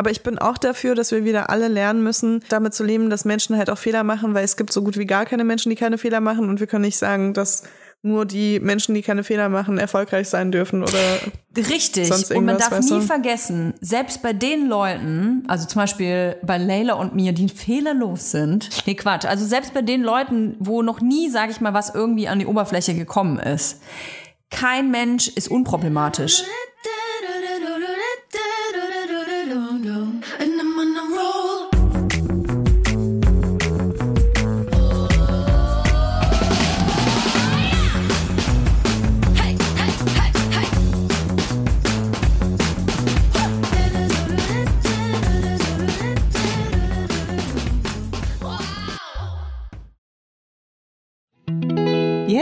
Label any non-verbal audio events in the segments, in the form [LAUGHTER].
Aber ich bin auch dafür, dass wir wieder alle lernen müssen, damit zu leben, dass Menschen halt auch Fehler machen, weil es gibt so gut wie gar keine Menschen, die keine Fehler machen und wir können nicht sagen, dass nur die Menschen, die keine Fehler machen, erfolgreich sein dürfen oder Richtig. sonst Und man darf weißt nie du? vergessen, selbst bei den Leuten, also zum Beispiel bei Leila und mir, die fehlerlos sind. Nee, Quatsch. Also selbst bei den Leuten, wo noch nie, sag ich mal, was irgendwie an die Oberfläche gekommen ist. Kein Mensch ist unproblematisch.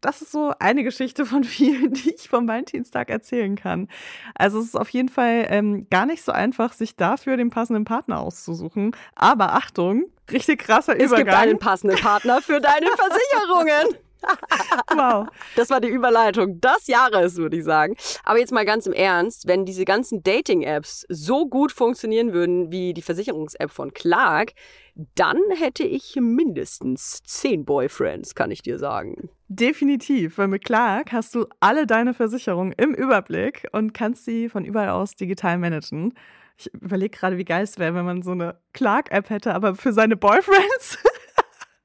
das ist so eine Geschichte von [LAUGHS] vielen, die ich vom Valentinstag erzählen kann. Also es ist auf jeden Fall ähm, gar nicht so einfach, sich dafür den passenden Partner auszusuchen. Aber Achtung, richtig krasser es gibt Übergang. einen passenden Partner für deine [LAUGHS] Versicherungen. Wow. Das war die Überleitung des Jahres, würde ich sagen. Aber jetzt mal ganz im Ernst, wenn diese ganzen Dating-Apps so gut funktionieren würden wie die Versicherungs-App von Clark, dann hätte ich mindestens zehn Boyfriends, kann ich dir sagen. Definitiv, weil mit Clark hast du alle deine Versicherungen im Überblick und kannst sie von überall aus digital managen. Ich überlege gerade, wie geil es wäre, wenn man so eine Clark-App hätte, aber für seine Boyfriends. [LAUGHS]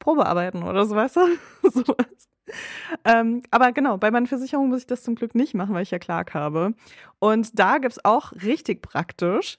Probearbeiten oder so, weißt du? [LAUGHS] Sowas. Ähm, aber genau, bei meinen Versicherungen muss ich das zum Glück nicht machen, weil ich ja Clark habe. Und da gibt's auch richtig praktisch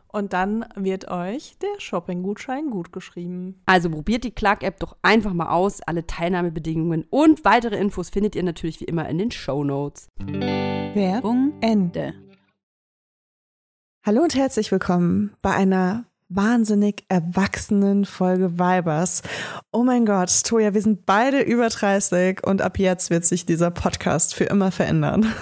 Und dann wird euch der Shopping-Gutschein gut geschrieben. Also probiert die Clark-App doch einfach mal aus. Alle Teilnahmebedingungen und weitere Infos findet ihr natürlich wie immer in den Show Notes. Werbung Ende. Hallo und herzlich willkommen bei einer wahnsinnig erwachsenen Folge Vibers. Oh mein Gott, Toja, wir sind beide über 30 und ab jetzt wird sich dieser Podcast für immer verändern.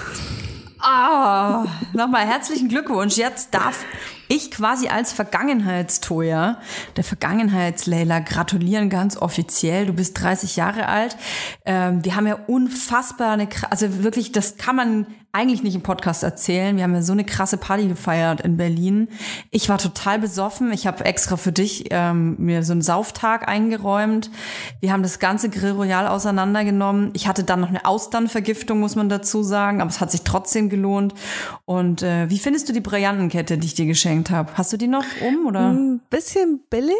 Ah, nochmal herzlichen Glückwunsch. Jetzt darf ich quasi als Vergangenheitstoja, der Vergangenheitsleila, gratulieren ganz offiziell. Du bist 30 Jahre alt. Ähm, wir haben ja unfassbar eine, also wirklich, das kann man eigentlich nicht im Podcast erzählen. Wir haben ja so eine krasse Party gefeiert in Berlin. Ich war total besoffen. Ich habe extra für dich ähm, mir so einen Sauftag eingeräumt. Wir haben das ganze Grill Royal auseinandergenommen. Ich hatte dann noch eine Austernvergiftung, muss man dazu sagen, aber es hat sich trotzdem gelohnt. Und äh, wie findest du die Brillantenkette, die ich dir geschenkt habe? Hast du die noch um oder? Ein bisschen billig,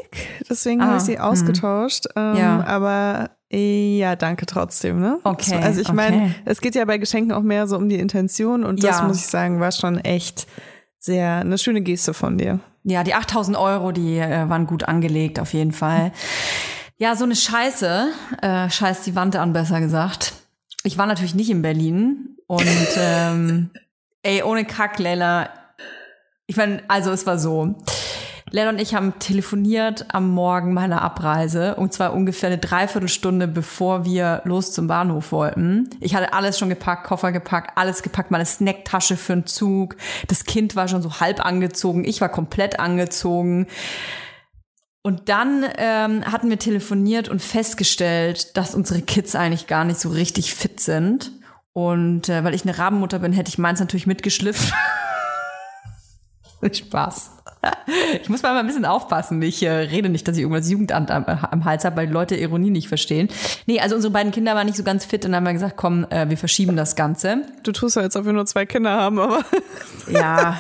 deswegen Ah, habe ich sie ausgetauscht. Ähm, Ja. Aber äh, ja, danke trotzdem. Ne? Okay, Also ich okay. meine, es geht ja bei Geschenken auch mehr so um die Intention und das Ja. muss ich sagen, war schon echt sehr eine schöne Geste von dir. Ja, die 8000 Euro, die äh, waren gut angelegt, auf jeden Fall. Ja, so eine Scheiße, äh, scheiß die Wand an, besser gesagt. Ich war natürlich nicht in Berlin und ähm, ey, ohne Kack, Leila. Ich meine, also es war so. Leila und ich haben telefoniert am Morgen meiner Abreise und zwar ungefähr eine Dreiviertelstunde bevor wir los zum Bahnhof wollten. Ich hatte alles schon gepackt, Koffer gepackt, alles gepackt, meine Snacktasche für den Zug. Das Kind war schon so halb angezogen, ich war komplett angezogen. Und dann ähm, hatten wir telefoniert und festgestellt, dass unsere Kids eigentlich gar nicht so richtig fit sind. Und äh, weil ich eine Rabenmutter bin, hätte ich meins natürlich mitgeschliffen. [LAUGHS] [LAUGHS] Spaß. Ich muss mal ein bisschen aufpassen. Ich äh, rede nicht, dass ich irgendwas Jugendamt am, am Hals habe, weil die Leute Ironie nicht verstehen. Nee, also unsere beiden Kinder waren nicht so ganz fit und dann haben wir gesagt, komm, äh, wir verschieben das Ganze. Du tust ja, als ob wir nur zwei Kinder haben, aber [LAUGHS] Ja.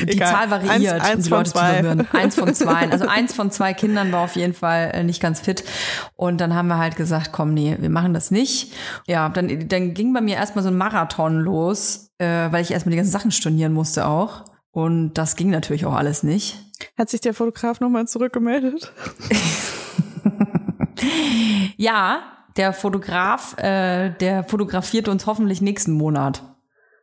Die, die. Zahl variiert, Eins- eins um die Leute zwei. zu verwirren. [LAUGHS] Eins von zwei. Also eins von zwei Kindern war auf jeden Fall äh, nicht ganz fit. Und dann haben wir halt gesagt, komm, nee, wir machen das nicht. Ja, dann, dann ging bei mir erstmal so ein Marathon los, äh, weil ich erstmal die ganzen Sachen stornieren musste auch. Und das ging natürlich auch alles nicht. hat sich der Fotograf nochmal zurückgemeldet? [LAUGHS] Ja, der Fotograf, äh, der fotografiert uns hoffentlich nächsten Monat.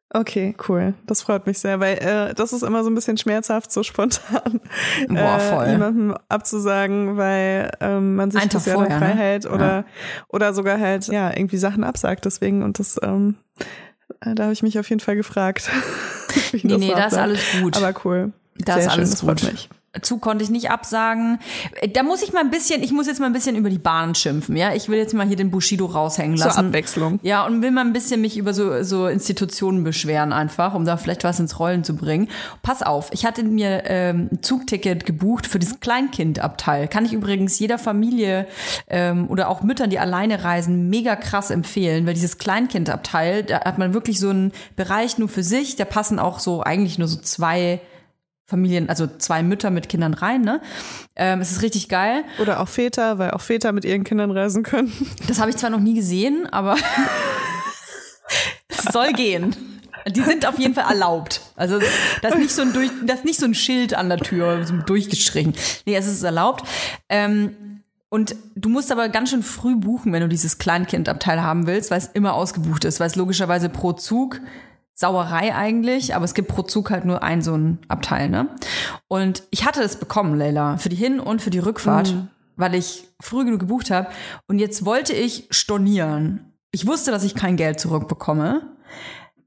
Okay, cool. Das freut mich sehr, weil äh, das ist immer so ein bisschen schmerzhaft, so spontan Boah, voll. Äh, jemandem abzusagen, weil ähm, man sich das Tag ja vorher, frei ne? hält oder oder sogar halt ja irgendwie Sachen absagt. Deswegen und das ähm, äh, da habe ich mich auf jeden Fall gefragt. [LAUGHS] Nee, nee, da ist alles gut. Aber cool. Da Sehr ist schön, alles das freut gut. mich. Zug konnte ich nicht absagen. Äh, Da muss ich mal ein bisschen, ich muss jetzt mal ein bisschen über die Bahn schimpfen, ja. Ich will jetzt mal hier den Bushido raushängen Zur lassen. Abwechslung. Ja, und will mal ein bisschen mich über so, so Institutionen beschweren einfach, um da vielleicht was ins Rollen zu bringen. Pass auf, ich hatte mir ähm, ein Zugticket gebucht für das Kleinkindabteil. Kann ich übrigens jeder Familie ähm, oder auch Müttern, die alleine reisen, mega krass empfehlen, weil dieses Kleinkindabteil, da hat man wirklich so einen Bereich nur für sich. Da passen auch so eigentlich nur so zwei Familien, also zwei Mütter mit Kindern rein, ne? Ähm, es ist richtig geil. Oder auch Väter, weil auch Väter mit ihren Kindern reisen können. [LAUGHS] Das habe ich zwar noch nie gesehen, aber es soll gehen. Die sind auf jeden Fall erlaubt. Also das ist nicht so ein, durch, das nicht so ein Schild an der Tür, so durchgestrichen. Nee, es ist erlaubt. Ähm, und du musst aber ganz schön früh buchen, wenn du dieses Kleinkindabteil haben willst, weil es immer ausgebucht ist, weil es logischerweise pro Zug Sauerei eigentlich, aber es gibt pro Zug halt nur ein so ein Abteil, ne? Und ich hatte es bekommen, Leila, für die Hin- und für die Rückfahrt, weil ich früh genug gebucht habe. Und jetzt wollte ich stornieren. Ich wusste, dass ich kein Geld zurückbekomme,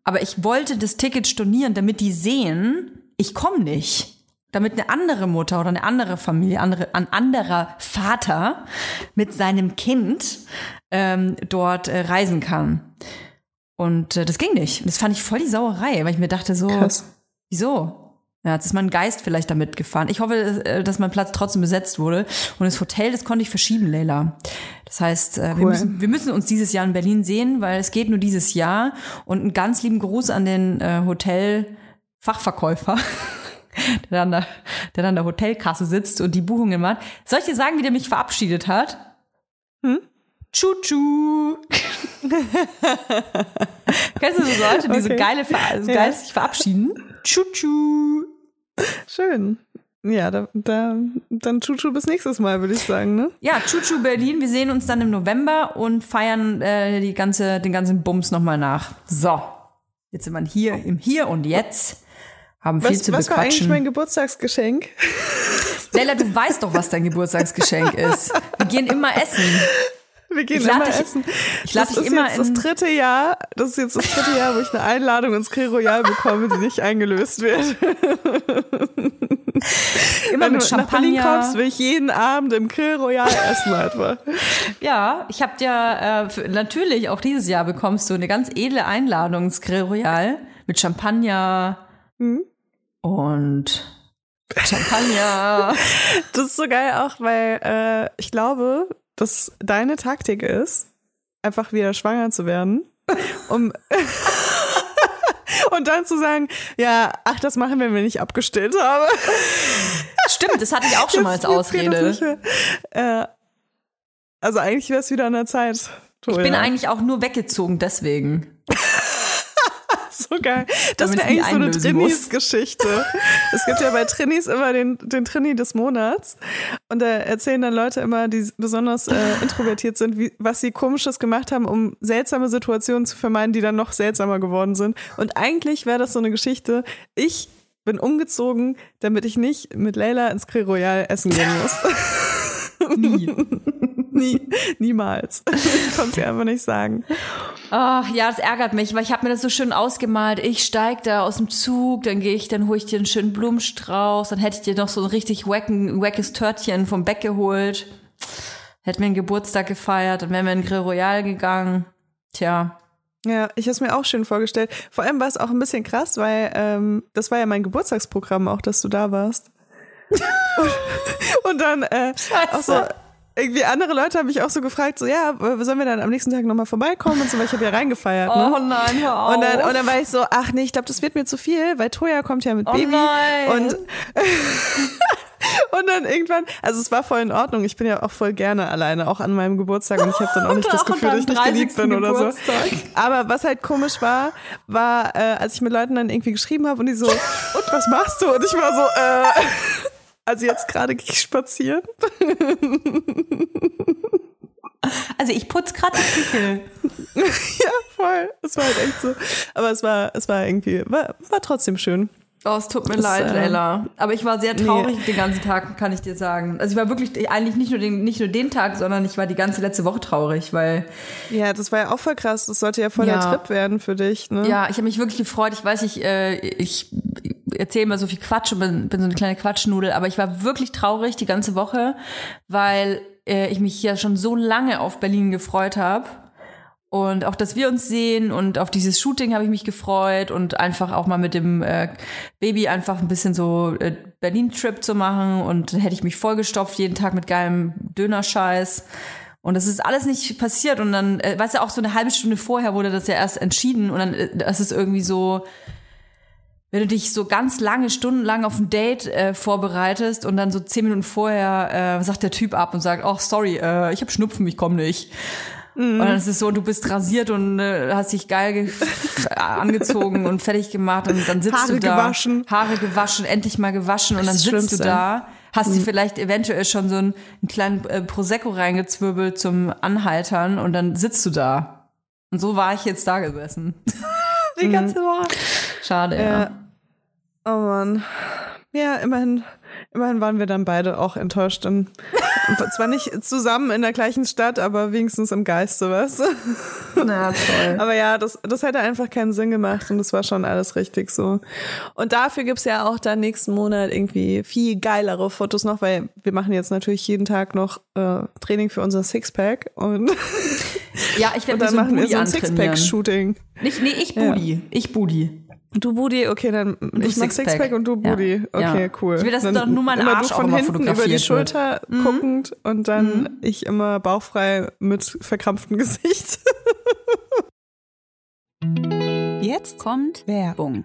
aber ich wollte das Ticket stornieren, damit die sehen, ich komme nicht. Damit eine andere Mutter oder eine andere Familie, andere, ein anderer Vater mit seinem Kind ähm, dort äh, reisen kann. Und äh, das ging nicht. Und das fand ich voll die Sauerei, weil ich mir dachte so, Krass. wieso? Ja, jetzt ist mein Geist vielleicht damit gefahren. Ich hoffe, äh, dass mein Platz trotzdem besetzt wurde. Und das Hotel, das konnte ich verschieben, Leila. Das heißt, äh, wir, Cool. müssen, wir müssen uns dieses Jahr in Berlin sehen, weil es geht nur dieses Jahr. Und einen ganz lieben Gruß an den äh, Hotel-Fachverkäufer, [LAUGHS] der an der, der an der Hotelkasse sitzt und die Buchungen macht. Soll ich dir sagen, wie der mich verabschiedet hat? Hm? Tschu-tschu. [LAUGHS] Kennst du so Leute, die so Okay. geile, Ver- so Ja. geil sich verabschieden? Tschu-tschu. Schön. Ja, da, da, dann Chuchu bis nächstes Mal, würde ich sagen, ne? Ja, Chuchu Berlin. Wir sehen uns dann im November und feiern äh, die ganze, den ganzen Bums nochmal nach. So, jetzt sind wir hier im Hier und Jetzt. Haben viel Was, zu was war eigentlich bequatschen. mein Geburtstagsgeschenk? Leila, du weißt doch, was dein Geburtstagsgeschenk ist. Wir gehen immer essen. Wir gehen Ich immer dich- essen. ich lade das dich ist immer jetzt das in- dritte Jahr, das ist jetzt das dritte Jahr, wo ich eine Einladung ins Grill Royal bekomme, die nicht eingelöst wird. [LAUGHS] Immer Wenn mit du nach Berlin Champagner. kommst, will ich jeden Abend im Grill Royal essen einfach. Ja, ich habe dir äh, für, natürlich auch dieses Jahr bekommst du eine ganz edle Einladung ins Grill Royal mit Champagner Mhm. und Champagner. [LAUGHS] Das ist so geil auch, weil äh, ich glaube, dass deine Taktik ist, einfach wieder schwanger zu werden, [LAUGHS] um [LAUGHS] und dann zu sagen, ja, ach, das machen wir, wenn ich nicht abgestillt habe. Stimmt, das hatte ich auch schon mal als Ausrede. Äh, also eigentlich wäre es wieder an der Zeit. Ich bin Toja. eigentlich auch nur weggezogen deswegen. [LAUGHS] geil. Das wäre eigentlich so eine. Trinis-Geschichte. es gibt ja bei Trinis immer den, den Trini des Monats. Und da erzählen dann Leute immer, die besonders äh, introvertiert sind, wie, was sie komisches gemacht haben, um seltsame Situationen zu vermeiden, die dann noch seltsamer geworden sind. Und eigentlich wäre das so eine Geschichte. Ich bin umgezogen, damit ich nicht mit Leila ins Grill Royal essen gehen muss. Nie. [LAUGHS] Nie, niemals. Konnte dir einfach nicht sagen. Ach, ja, das ärgert mich, weil ich habe mir das so schön ausgemalt. Ich steig da aus dem Zug, dann gehe ich, dann hole ich dir einen schönen Blumenstrauß, dann hätte ich dir noch so ein richtig wacken, wackes Törtchen vom Beck geholt. Hätte mir einen Geburtstag gefeiert, dann wären wir in Grill Royal gegangen. Tja. Ja, ich habe es mir auch schön vorgestellt. Vor allem war es auch ein bisschen krass, weil ähm, das war ja mein Geburtstagsprogramm auch, dass du da warst. und, [LAUGHS] und dann äh, auch so, irgendwie andere Leute haben mich auch so gefragt, so ja, sollen wir dann am nächsten Tag nochmal vorbeikommen und so, weil ich habe ja reingefeiert. Ne? Oh nein, hör auf. Und dann, und dann war ich so, ach nee, ich glaube, das wird mir zu viel, weil Toja kommt ja mit Oh Baby. nein. Und, [LAUGHS] und dann irgendwann, also es war voll in Ordnung. Ich bin ja auch voll gerne alleine, auch an meinem Geburtstag. Und ich habe dann auch nicht [LAUGHS] das Gefühl, dass ich nicht geliebt 30. bin oder so. Aber was halt komisch war, war, äh, als ich mit Leuten dann irgendwie geschrieben habe und die so, und was machst du? Und ich war so, äh, [LAUGHS] also jetzt gerade gehe ich spazieren. Also ich putz gerade die Küche. [LAUGHS] ja, voll. Es war halt echt so. Aber es war, es war irgendwie, war, war trotzdem schön. Oh, es tut mir Das, leid, äh, Leila. Aber ich war sehr traurig den ganzen Tag, kann ich dir sagen. Also ich war wirklich eigentlich nicht nur den, nicht nur den Tag, sondern ich war die ganze letzte Woche traurig, weil Ja, das war ja auch voll krass. Das sollte ja voll der Ja. Trip werden für dich, ne? Ja, ich habe mich wirklich gefreut. Ich weiß, ich, äh, ich erzähle mal so viel Quatsch und bin, bin so eine kleine Quatschnudel, aber ich war wirklich traurig die ganze Woche, weil äh, ich mich ja schon so lange auf Berlin gefreut habe. Und auch, dass wir uns sehen und auf dieses Shooting habe ich mich gefreut und einfach auch mal mit dem äh, Baby einfach ein bisschen so äh, Berlin-Trip zu machen und dann hätte ich mich vollgestopft jeden Tag mit geilem Dönerscheiß. Und das ist alles nicht passiert und dann, äh, weißt du, auch so eine halbe Stunde vorher wurde das ja erst entschieden und dann äh, das ist irgendwie so, wenn du dich so ganz lange, stundenlang auf ein Date äh, vorbereitest und dann so zehn Minuten vorher äh, sagt der Typ ab und sagt, oh sorry, äh, ich habe Schnupfen, ich komme nicht. Und dann ist es so, du bist rasiert und äh, hast dich geil ge [LAUGHS] angezogen und fertig gemacht und dann sitzt Haare du da. gewaschen. Haare gewaschen, endlich mal gewaschen und dann Das sitzt du da, hast dir vielleicht eventuell schon so einen, einen kleinen äh, Prosecco reingezwirbelt zum Anhaltern und dann sitzt du da. Und so war ich jetzt da gesessen. [LAUGHS] Die ganze Woche. Schade, ja. Ja. Oh Mann. Ja, immerhin, immerhin waren wir dann beide auch enttäuscht. Und zwar nicht zusammen in der gleichen Stadt, aber wenigstens im Geiste, du? Na, toll. Aber ja, das, das hätte einfach keinen Sinn gemacht und das war schon alles richtig so. Und dafür gibt's ja auch dann nächsten Monat irgendwie viel geilere Fotos noch, weil wir machen jetzt natürlich jeden Tag noch äh, Training für unser Sixpack und, Ja, ich werde [LAUGHS] dann so machen wir so ein. Sixpack-Shooting. Nicht, nee, ich Booty. Ich Booty. Du Booty, okay, dann ich mach Sixpack. Sixpack und du Ja. Booty. Okay, Ja. cool. Ich will, dass dann doch nur mein Arsch du von hinten über die Schulter wird. Mhm. guckend und dann ich immer bauchfrei mit verkrampftem Gesicht. Jetzt kommt Werbung.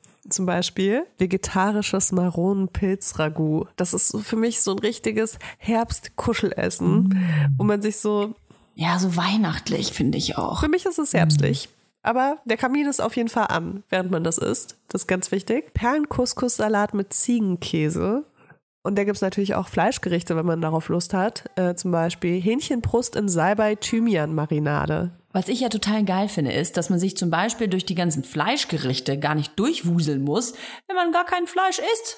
zum Beispiel vegetarisches Maronenpilzragout. Das ist für mich so ein richtiges Herbstkuschelessen, wo man sich so, Ja, so weihnachtlich finde ich auch. für mich ist es herbstlich. Aber der Kamin ist auf jeden Fall an, während man das isst. Das ist ganz wichtig. Perlencouscous-Salat mit Ziegenkäse. Und da gibt's natürlich auch Fleischgerichte, wenn man darauf Lust hat. Äh, zum Beispiel Hähnchenbrust in Salbei-Thymian-Marinade. Was ich ja total geil finde, ist, dass man sich zum Beispiel durch die ganzen Fleischgerichte gar nicht durchwuseln muss, wenn man gar kein Fleisch isst.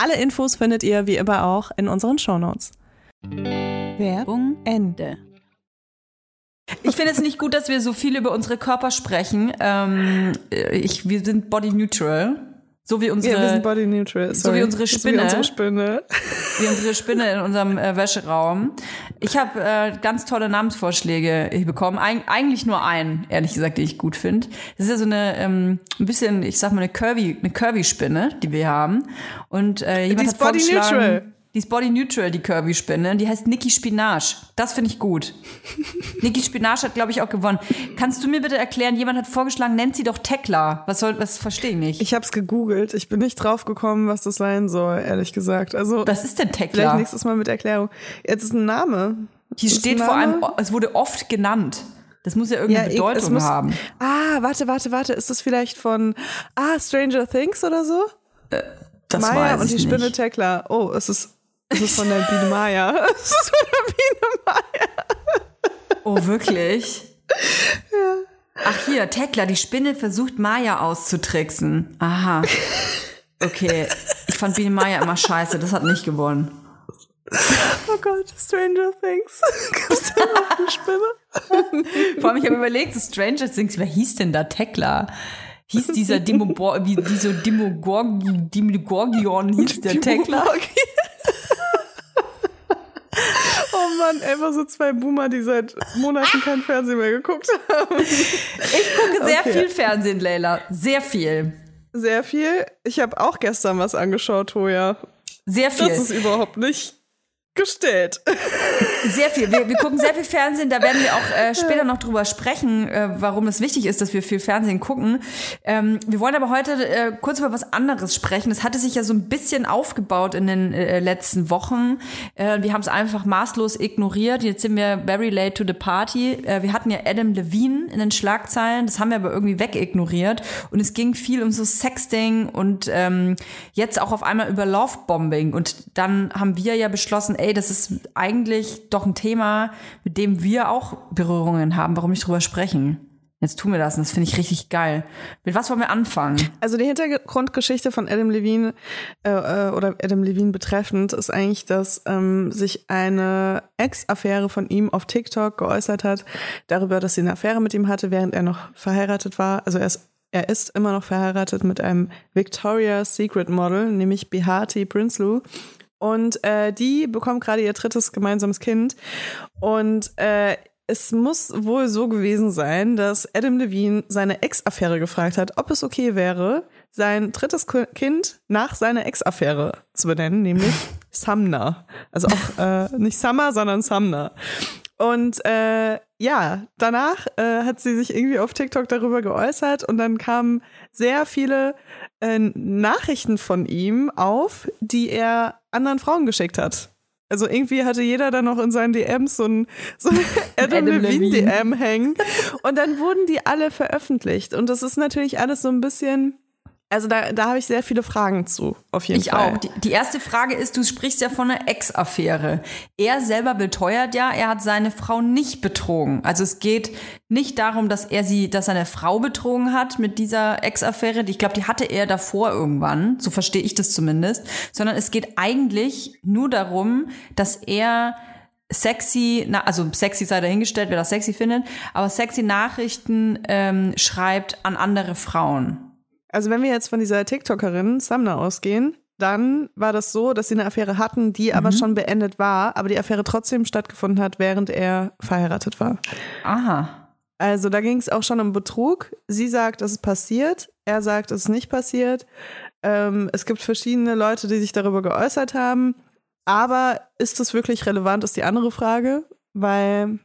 Alle Infos findet ihr wie immer auch in unseren Shownotes. Werbung Ende. Ich finde es nicht gut, dass wir so viel über unsere Körper sprechen. Ähm, ich, wir sind body neutral. So wie unsere, Ja, body neutral. so wie unsere Spinne. Wie unsere Spinne. wie unsere Spinne in unserem äh, Wäscheraum. Ich habe äh, ganz tolle Namensvorschläge bekommen. Eig eigentlich nur einen, ehrlich gesagt, den ich gut finde. Das ist ja so eine ähm, ein bisschen, ich sag mal eine curvy, eine curvy Spinne, die wir haben. Und äh, jemand ist hat body neutral. Die ist body neutral, die curvy Spinne. Die heißt Niki Spinach. Das finde ich gut. [LAUGHS] Niki Spinach hat, glaube ich, auch gewonnen. Kannst du mir bitte erklären? Jemand hat vorgeschlagen, nennt sie doch Tekla. Was soll, was verstehe ich nicht? Ich habe es gegoogelt. Ich bin nicht drauf gekommen, was das sein soll, ehrlich gesagt. Also was ist denn vielleicht Tekla? nächstes Mal mit Erklärung. Jetzt ist ein Name. Hier Ist steht vor allem, es wurde oft genannt. Das muss ja irgendeine ich- Bedeutung muss, haben. Ah, warte, warte, warte. Ist das vielleicht von Ah, Stranger Things oder so? Das Maya und die ich Spinne nicht. Tekla. Oh, es ist, es ist von der Biene Maya. [LAUGHS] Es ist von der Biene Maya. Oh, wirklich? Ach hier, Tekla, die Spinne versucht Maya auszutricksen. Aha. Okay. Ich fand Biene Maya immer scheiße, das hat nicht gewonnen. Oh Gott, Stranger Things. [LAUGHS] Gibt's da noch eine Spinne? Vor allem, ich habe überlegt, Stranger Things, wer hieß denn da Tekla? Hieß dieser Dimogorgi, Dimogorgion hieß der Tekla? [LAUGHS] [LAUGHS] Oh Mann, einfach so zwei Boomer, die seit Monaten kein Fernsehen mehr geguckt haben. Ich gucke sehr Okay. viel Fernsehen, Leila. Sehr viel. Sehr viel. Ich habe auch gestern was angeschaut, Toja. Sehr viel. Das ist überhaupt nicht gestellt. Sehr viel. Wir, wir [LAUGHS] gucken sehr viel Fernsehen. Da werden wir auch äh, später noch drüber sprechen, äh, warum es wichtig ist, dass wir viel Fernsehen gucken. Ähm, wir wollen aber heute äh, kurz über was anderes sprechen. Es hatte sich ja so ein bisschen aufgebaut in den äh, letzten Wochen. Äh, wir haben es einfach maßlos ignoriert. Jetzt sind wir very late to the party. Äh, wir hatten ja Adam Levine in den Schlagzeilen. Das haben wir aber irgendwie wegignoriert. Und es ging viel um so Sexting und ähm, jetzt auch auf einmal über Lovebombing. Und dann haben wir ja beschlossen, ey, das ist eigentlich doch ein Thema, mit dem wir auch Berührungen haben. Warum nicht drüber sprechen? Jetzt tun wir das und das finde ich richtig geil. Mit was wollen wir anfangen? Also die Hintergrundgeschichte von Adam Levine äh, äh, oder Adam Levine betreffend ist eigentlich, dass ähm, sich eine Ex-Affäre von ihm auf TikTok geäußert hat, darüber, dass sie eine Affäre mit ihm hatte, während er noch verheiratet war. Also er ist, er ist immer noch verheiratet mit einem Victoria's Secret Model, nämlich Behati Prinsloo. Und äh, die bekommt gerade ihr drittes gemeinsames Kind. Und äh, es muss wohl so gewesen sein, dass Adam Levine seine Ex-Affäre gefragt hat, ob es okay wäre, sein drittes Ki- Kind nach seiner Ex-Affäre zu benennen, nämlich [LAUGHS] Sumner. Also auch äh, nicht Summer, sondern Sumner. Und äh, ja, danach äh, hat sie sich irgendwie auf TikTok darüber geäußert und dann kamen sehr viele äh, Nachrichten von ihm auf, die er anderen Frauen geschickt hat. Also irgendwie hatte jeder dann noch in seinen DMs so ein, so ein [LAUGHS] Adam, Adam Levine. DM hängen. Und dann wurden die alle veröffentlicht. Und das ist natürlich alles so ein bisschen, also da, da habe ich sehr viele Fragen zu, auf jeden Ich Fall. auch. Die, die erste Frage ist, du sprichst ja von einer Ex-Affäre. Er selber beteuert ja, er hat seine Frau nicht betrogen. Also es geht nicht darum, dass er sie, dass seine Frau betrogen hat mit dieser Ex-Affäre. Ich glaube, die hatte er davor irgendwann. So verstehe ich das zumindest. Sondern es geht eigentlich nur darum, dass er sexy, na, also sexy sei dahingestellt, wer das sexy findet, aber sexy Nachrichten ähm, schreibt an andere Frauen. Also wenn wir jetzt von dieser TikTokerin Samna ausgehen, dann war das so, dass sie eine Affäre hatten, die aber schon beendet war, aber die Affäre trotzdem stattgefunden hat, während er verheiratet war. Aha. Also da ging es auch schon um Betrug. Sie sagt, es ist passiert. Er sagt, es ist nicht passiert. Ähm, es gibt verschiedene Leute, die sich darüber geäußert haben. Aber ist das wirklich relevant, ist die andere Frage. Weil,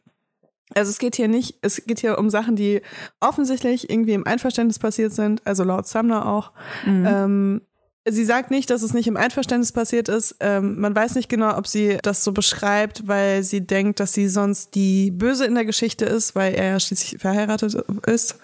also es geht hier nicht, es geht hier um Sachen, die offensichtlich irgendwie im Einverständnis passiert sind, also laut Sumner auch. Ähm, Sie sagt nicht, dass es nicht im Einverständnis passiert ist. Ähm, man weiß nicht genau, ob sie das so beschreibt, weil sie denkt, dass sie sonst die Böse in der Geschichte ist, weil er ja schließlich verheiratet ist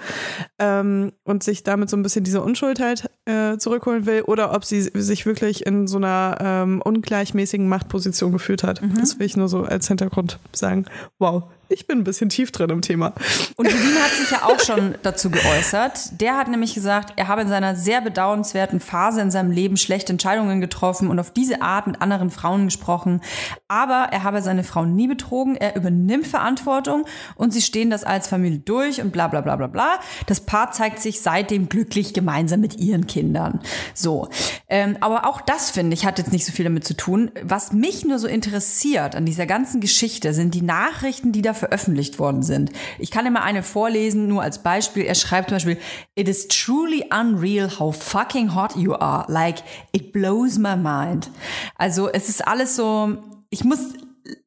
ähm, und sich damit so ein bisschen diese Unschuld halt äh, zurückholen will, oder ob sie sich wirklich in so einer ähm, ungleichmäßigen Machtposition gefühlt hat. Das will ich nur so als Hintergrund sagen. Wow, ich bin ein bisschen tief drin im Thema. Und Levine hat sich ja auch schon dazu geäußert. Der hat nämlich gesagt, er habe in seiner sehr bedauernswerten Phase in seinem Leben schlechte Entscheidungen getroffen und auf diese Art mit anderen Frauen gesprochen. Aber er habe seine Frau nie betrogen. Er übernimmt Verantwortung und sie stehen das als Familie durch und bla bla bla bla bla. Das Paar zeigt sich seitdem glücklich gemeinsam mit ihren Kindern. So. Ähm, aber auch das, finde ich, hat jetzt nicht so viel damit zu tun. Was mich nur so interessiert an dieser ganzen Geschichte sind die Nachrichten, die da veröffentlicht worden sind. Ich kann immer eine vorlesen, nur als Beispiel. Er schreibt zum Beispiel, It is truly unreal how fucking hot you are. Like, it blows my mind. Also, es ist alles so, ich muss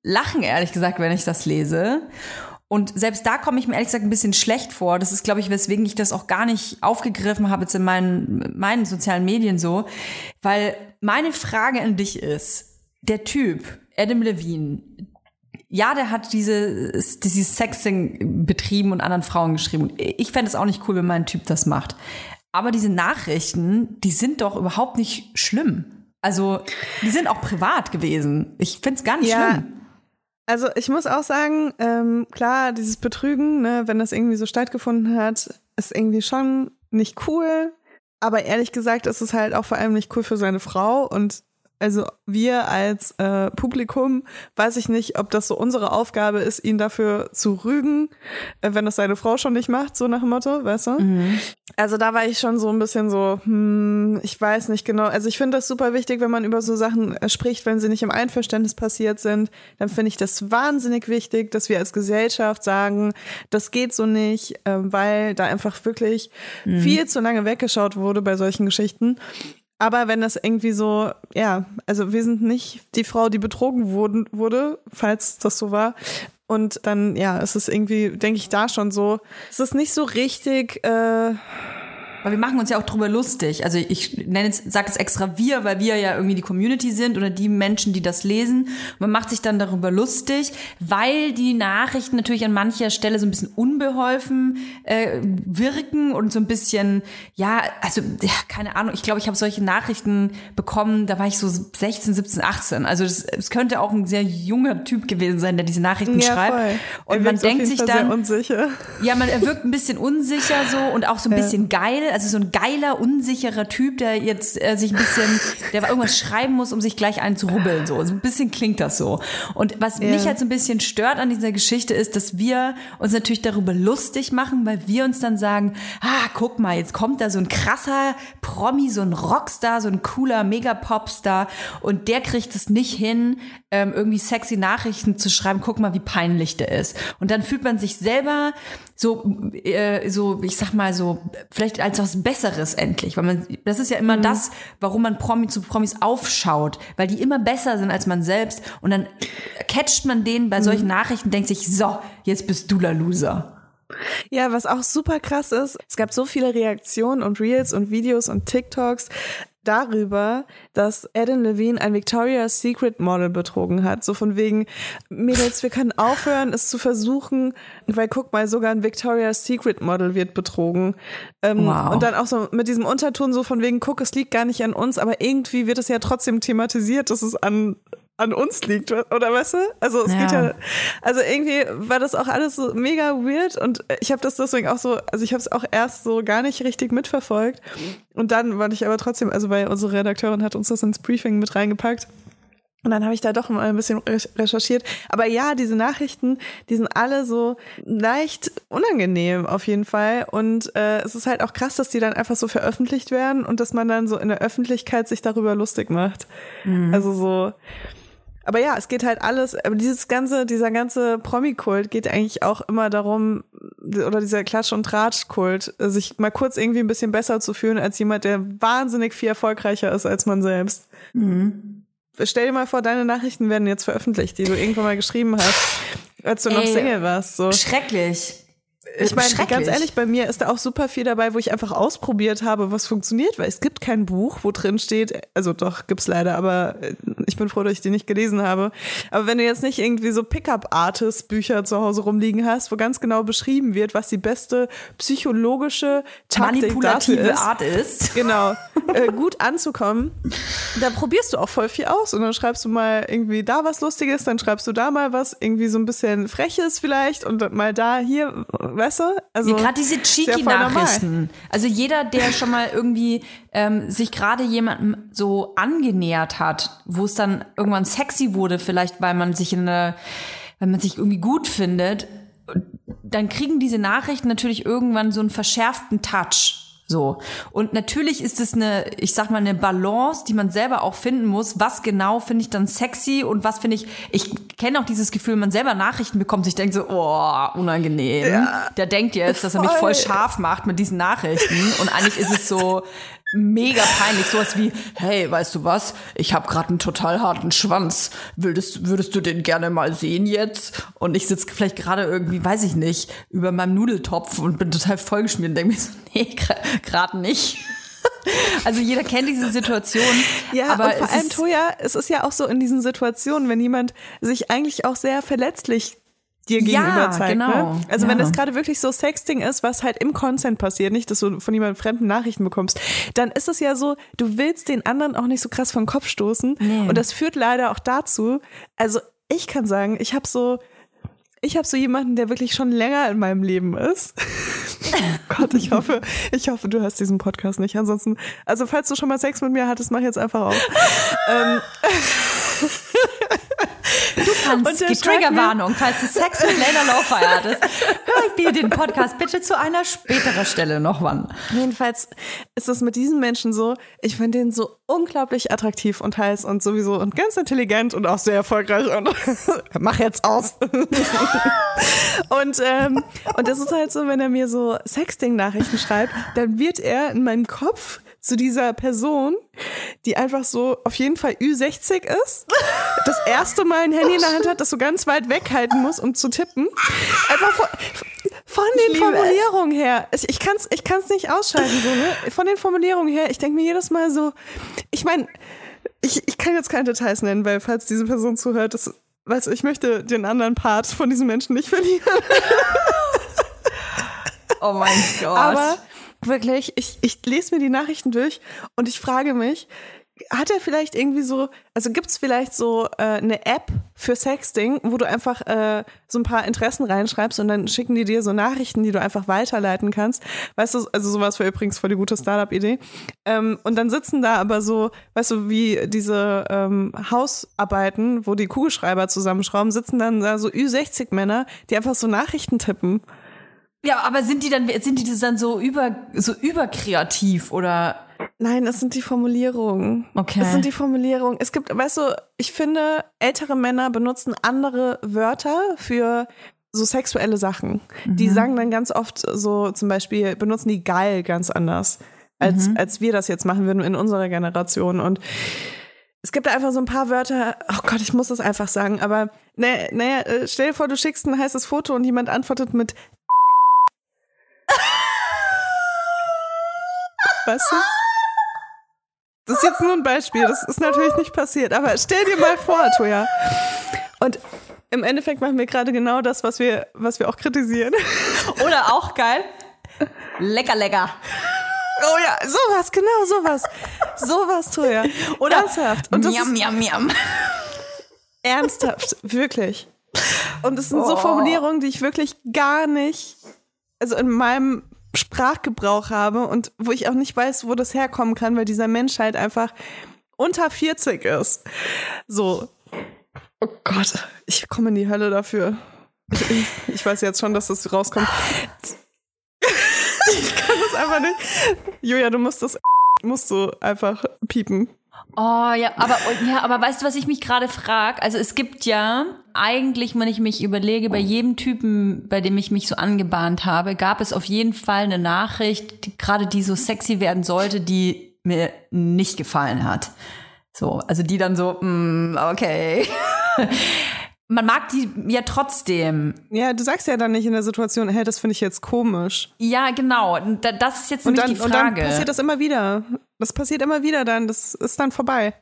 lachen, ehrlich gesagt, wenn ich das lese. Und selbst da komme ich mir ehrlich gesagt ein bisschen schlecht vor. Das ist, glaube ich, weswegen ich das auch gar nicht aufgegriffen habe jetzt in meinen, meinen sozialen Medien so. Weil meine Frage an dich ist, der Typ, Adam Levine, ja, der hat diese, dieses Sexing betrieben und anderen Frauen geschrieben. Und Ich fände es auch nicht cool, wenn mein Typ das macht. Aber diese Nachrichten, die sind doch überhaupt nicht schlimm. Also, die sind auch privat gewesen. Ich finde es gar nicht Ja. schlimm. Also ich muss auch sagen, ähm, klar, dieses Betrügen, ne, wenn das irgendwie so stattgefunden hat, ist irgendwie schon nicht cool. Aber ehrlich gesagt ist es halt auch vor allem nicht cool für seine Frau. Und also wir als äh, Publikum, weiß ich nicht, ob das so unsere Aufgabe ist, ihn dafür zu rügen, äh, wenn das seine Frau schon nicht macht, so nach dem Motto, weißt du? Also da war ich schon so ein bisschen so, hm, ich weiß nicht genau. Also ich finde das super wichtig, wenn man über so Sachen äh, spricht, wenn sie nicht im Einverständnis passiert sind, dann finde ich das wahnsinnig wichtig, dass wir als Gesellschaft sagen, das geht so nicht, äh, weil da einfach wirklich viel zu lange weggeschaut wurde bei solchen Geschichten. Aber wenn das irgendwie so, ja, also wir sind nicht die Frau, die betrogen wurden, wurde, falls das so war. Und dann, ja, es ist irgendwie, denke ich, da schon so, es ist nicht so richtig, äh, Weil wir machen uns ja auch drüber lustig. Also ich nenne es, sag es extra wir, weil wir ja irgendwie die Community sind oder die Menschen, die das lesen. Man macht sich dann darüber lustig, weil die Nachrichten natürlich an mancher Stelle so ein bisschen unbeholfen äh, wirken und so ein bisschen, ja, also ja, keine Ahnung. Ich glaube, ich habe solche Nachrichten bekommen, da war ich so 16, 17, 18. Also es könnte auch ein sehr junger Typ gewesen sein, der diese Nachrichten ja, schreibt. voll. Und Er man denkt sich Fall dann, sehr unsicher. ja, man, er wirkt ein bisschen unsicher so und auch so ein bisschen geil. Also so ein geiler, unsicherer Typ, der jetzt äh, sich ein bisschen, der [LAUGHS] irgendwas schreiben muss, um sich gleich einen zu rubbeln. So. so ein bisschen klingt das so. Und was mich halt so ein bisschen stört an dieser Geschichte ist, dass wir uns natürlich darüber lustig machen, weil wir uns dann sagen, ah, guck mal, jetzt kommt da so ein krasser Promi, so ein Rockstar, so ein cooler Mega-Popstar und der kriegt es nicht hin, ähm, irgendwie sexy Nachrichten zu schreiben, guck mal, wie peinlich der ist. Und dann fühlt man sich selber so, äh, so, ich sag mal so, vielleicht als was Besseres endlich, weil man, das ist ja immer das, warum man Promi zu Promis aufschaut, weil die immer besser sind als man selbst und dann catcht man den bei solchen Nachrichten, denkt sich, so, jetzt bist du der Loser. Ja, was auch super krass ist, es gab so viele Reaktionen und Reels und Videos und TikToks darüber, dass Adam Levine ein Victoria's Secret Model betrogen hat. So von wegen, Mädels, wir können aufhören, es zu versuchen, weil guck mal, sogar ein Victoria's Secret Model wird betrogen. Ähm, Wow. Und dann auch so mit diesem Unterton so von wegen, guck, es liegt gar nicht an uns, aber irgendwie wird es ja trotzdem thematisiert, dass es an an uns liegt, oder weißt du? Also es geht Ja. ja, also irgendwie war das auch alles so mega weird und ich habe das deswegen auch so, also ich habe es auch erst so gar nicht richtig mitverfolgt und dann wollte ich aber trotzdem, also weil unsere Redakteurin hat uns das ins Briefing mit reingepackt. Und dann habe ich da doch mal ein bisschen re- recherchiert. Aber ja, diese Nachrichten, die sind alle so leicht unangenehm auf jeden Fall. Und äh, es ist halt auch krass, dass die dann einfach so veröffentlicht werden und dass man dann so in der Öffentlichkeit sich darüber lustig macht. Also so. Aber ja, es geht halt alles, aber dieses ganze, dieser ganze Promi-Kult geht eigentlich auch immer darum, oder dieser Klatsch- und Tratsch-Kult, sich mal kurz irgendwie ein bisschen besser zu fühlen als jemand, der wahnsinnig viel erfolgreicher ist als man selbst. Stell dir mal vor, deine Nachrichten werden jetzt veröffentlicht, die du irgendwann mal geschrieben hast, als du noch Ey, Single warst. So. Schrecklich. Ich meine, ganz ehrlich, bei mir ist da auch super viel dabei, wo ich einfach ausprobiert habe, was funktioniert, weil es gibt kein Buch, wo drin steht, also doch, gibt's leider, aber äh, ich bin froh, dass ich die nicht gelesen habe. Aber wenn du jetzt nicht irgendwie so Pickup-Artist-Bücher zu Hause rumliegen hast, wo ganz genau beschrieben wird, was die beste psychologische Taktik manipulative ist, Art ist. genau, [LAUGHS] äh, gut anzukommen, da probierst du auch voll viel aus und dann schreibst du mal irgendwie da was Lustiges, dann schreibst du da mal was, irgendwie so ein bisschen Freches vielleicht und mal da hier, weißt du? Also Gerade diese ja Cheeky-Nachrichten. Also jeder, der schon mal irgendwie ähm, sich gerade jemandem so angenähert hat, wo es dann irgendwann sexy wurde, vielleicht weil man sich in eine, wenn man sich irgendwie gut findet, dann kriegen diese Nachrichten natürlich irgendwann so einen verschärften Touch. So. Und natürlich ist es eine, ich sag mal, eine Balance, die man selber auch finden muss. Was genau finde ich dann sexy und was finde ich, ich kenne auch dieses Gefühl, wenn man selber Nachrichten bekommt, sich denkt so, oh, unangenehm. Der denkt jetzt, dass er mich voll. scharf macht mit diesen Nachrichten. Und eigentlich ist es so mega peinlich. Sowas wie, hey, weißt du was? Ich habe gerade einen total harten Schwanz. Würdest, würdest du den gerne mal sehen jetzt? Und ich sitze vielleicht gerade irgendwie, weiß ich nicht, über meinem Nudeltopf und bin total vollgeschmiert und denke mir so, [LAUGHS] nee, gerade nicht. [LAUGHS] Also jeder kennt diese Situation. Ja, aber und vor allem, Toja, es ist ja auch so in diesen Situationen, wenn jemand sich eigentlich auch sehr verletzlich dir Ja, gegenüber zeigt. genau. Ne? Also wenn Ja. das gerade wirklich so Sexting ist, was halt im Consent passiert, nicht, dass du von jemandem fremden Nachrichten bekommst, dann ist es ja so, du willst den anderen auch nicht so krass vom Kopf stoßen. Und das führt leider auch dazu, also ich kann sagen, ich habe so, ich habe so jemanden, der wirklich schon länger in meinem Leben ist. [LAUGHS] Gott, ich hoffe, ich hoffe, du hörst diesen Podcast nicht. Ansonsten, also falls du schon mal Sex mit mir hattest, mach jetzt einfach auf. [LAUGHS] ähm, [LAUGHS] Und der die Triggerwarnung, falls du Sex mit Lena Lowfire hattest, hör ich dir den Podcast bitte zu einer späteren Stelle noch wann. Jedenfalls ist es mit diesen Menschen so, ich finde den so unglaublich attraktiv und heiß und sowieso und ganz intelligent und auch sehr erfolgreich und [LAUGHS] mach jetzt aus. [LAUGHS] und, ähm, und das ist halt so, wenn er mir so Sexting-Nachrichten schreibt, dann wird er in meinem Kopf zu dieser Person, die einfach so auf jeden Fall Ü60 ist, das erste Mal ein Handy in der Hand hat, das so ganz weit weghalten muss, um zu tippen. Einfach von, von den Formulierungen her. Ich, kann es ich kann's nicht ausschalten, so, ne? Von den Formulierungen her, ich denke mir jedes Mal so, ich meine, ich, ich kann jetzt keine Details nennen, weil falls diese Person zuhört, das, weißt du, ich möchte den anderen Part von diesem Menschen nicht verlieren. Oh mein Gott. Aber wirklich, ich, ich lese mir die Nachrichten durch und ich frage mich, hat er vielleicht irgendwie so, also gibt es vielleicht so äh, eine App für Sexting, wo du einfach äh, so ein paar Interessen reinschreibst und dann schicken die dir so Nachrichten, die du einfach weiterleiten kannst. Weißt du, also sowas war übrigens voll die gute Startup-Idee. Ähm, und dann sitzen da aber so, weißt du, wie diese ähm, Hausarbeiten, wo die Kugelschreiber zusammenschrauben, sitzen dann da so Ü60-Männer, die einfach so Nachrichten tippen. Ja, aber sind die dann, sind die dann so über, so überkreativ oder? Nein, es sind die Formulierungen. Okay. Es sind die Formulierungen. Es gibt, weißt du, ich finde, ältere Männer benutzen andere Wörter für so sexuelle Sachen. Die sagen dann ganz oft so, zum Beispiel, benutzen die geil ganz anders, als, als wir das jetzt machen würden in unserer Generation. Und es gibt da einfach so ein paar Wörter, oh Gott, ich muss das einfach sagen, aber naja, naja, äh, stell dir vor, du schickst ein heißes Foto und jemand antwortet mit Weißt du? Das ist jetzt nur ein Beispiel, das ist natürlich nicht passiert, aber stell dir mal vor, Toja. Und im Endeffekt machen wir gerade genau das, was wir, was wir auch kritisieren. Oder auch geil. Lecker, lecker. Oh ja, sowas, genau sowas. Sowas, Toja. Oder ernsthaft. Und das miam, ist miam, miam. ernsthaft, wirklich. Und es sind so Formulierungen, die ich wirklich gar nicht, also in meinem Sprachgebrauch habe und wo ich auch nicht weiß, wo das herkommen kann, weil dieser Mensch halt einfach unter 40 ist. So. Oh Gott, ich komme in die Hölle dafür. Ich, ich, ich weiß jetzt schon, dass das rauskommt. Ich kann das einfach nicht. Julia, du musst das musst du einfach piepen. Oh ja, aber ja, aber weißt du, was ich mich gerade frage? Also es gibt ja eigentlich, wenn ich mich überlege, bei jedem Typen, bei dem ich mich so angebahnt habe, gab es auf jeden Fall eine Nachricht, die, gerade die so sexy werden sollte, die mir nicht gefallen hat. So, also die dann so, mm, okay. [LAUGHS] Man mag die ja trotzdem. Ja, du sagst ja dann nicht in der Situation, hey, das finde ich jetzt komisch. Ja, genau. Und da- Das ist jetzt Und nämlich dann, die und Frage. dann passiert das immer wieder. Das passiert immer wieder dann. Das ist dann vorbei.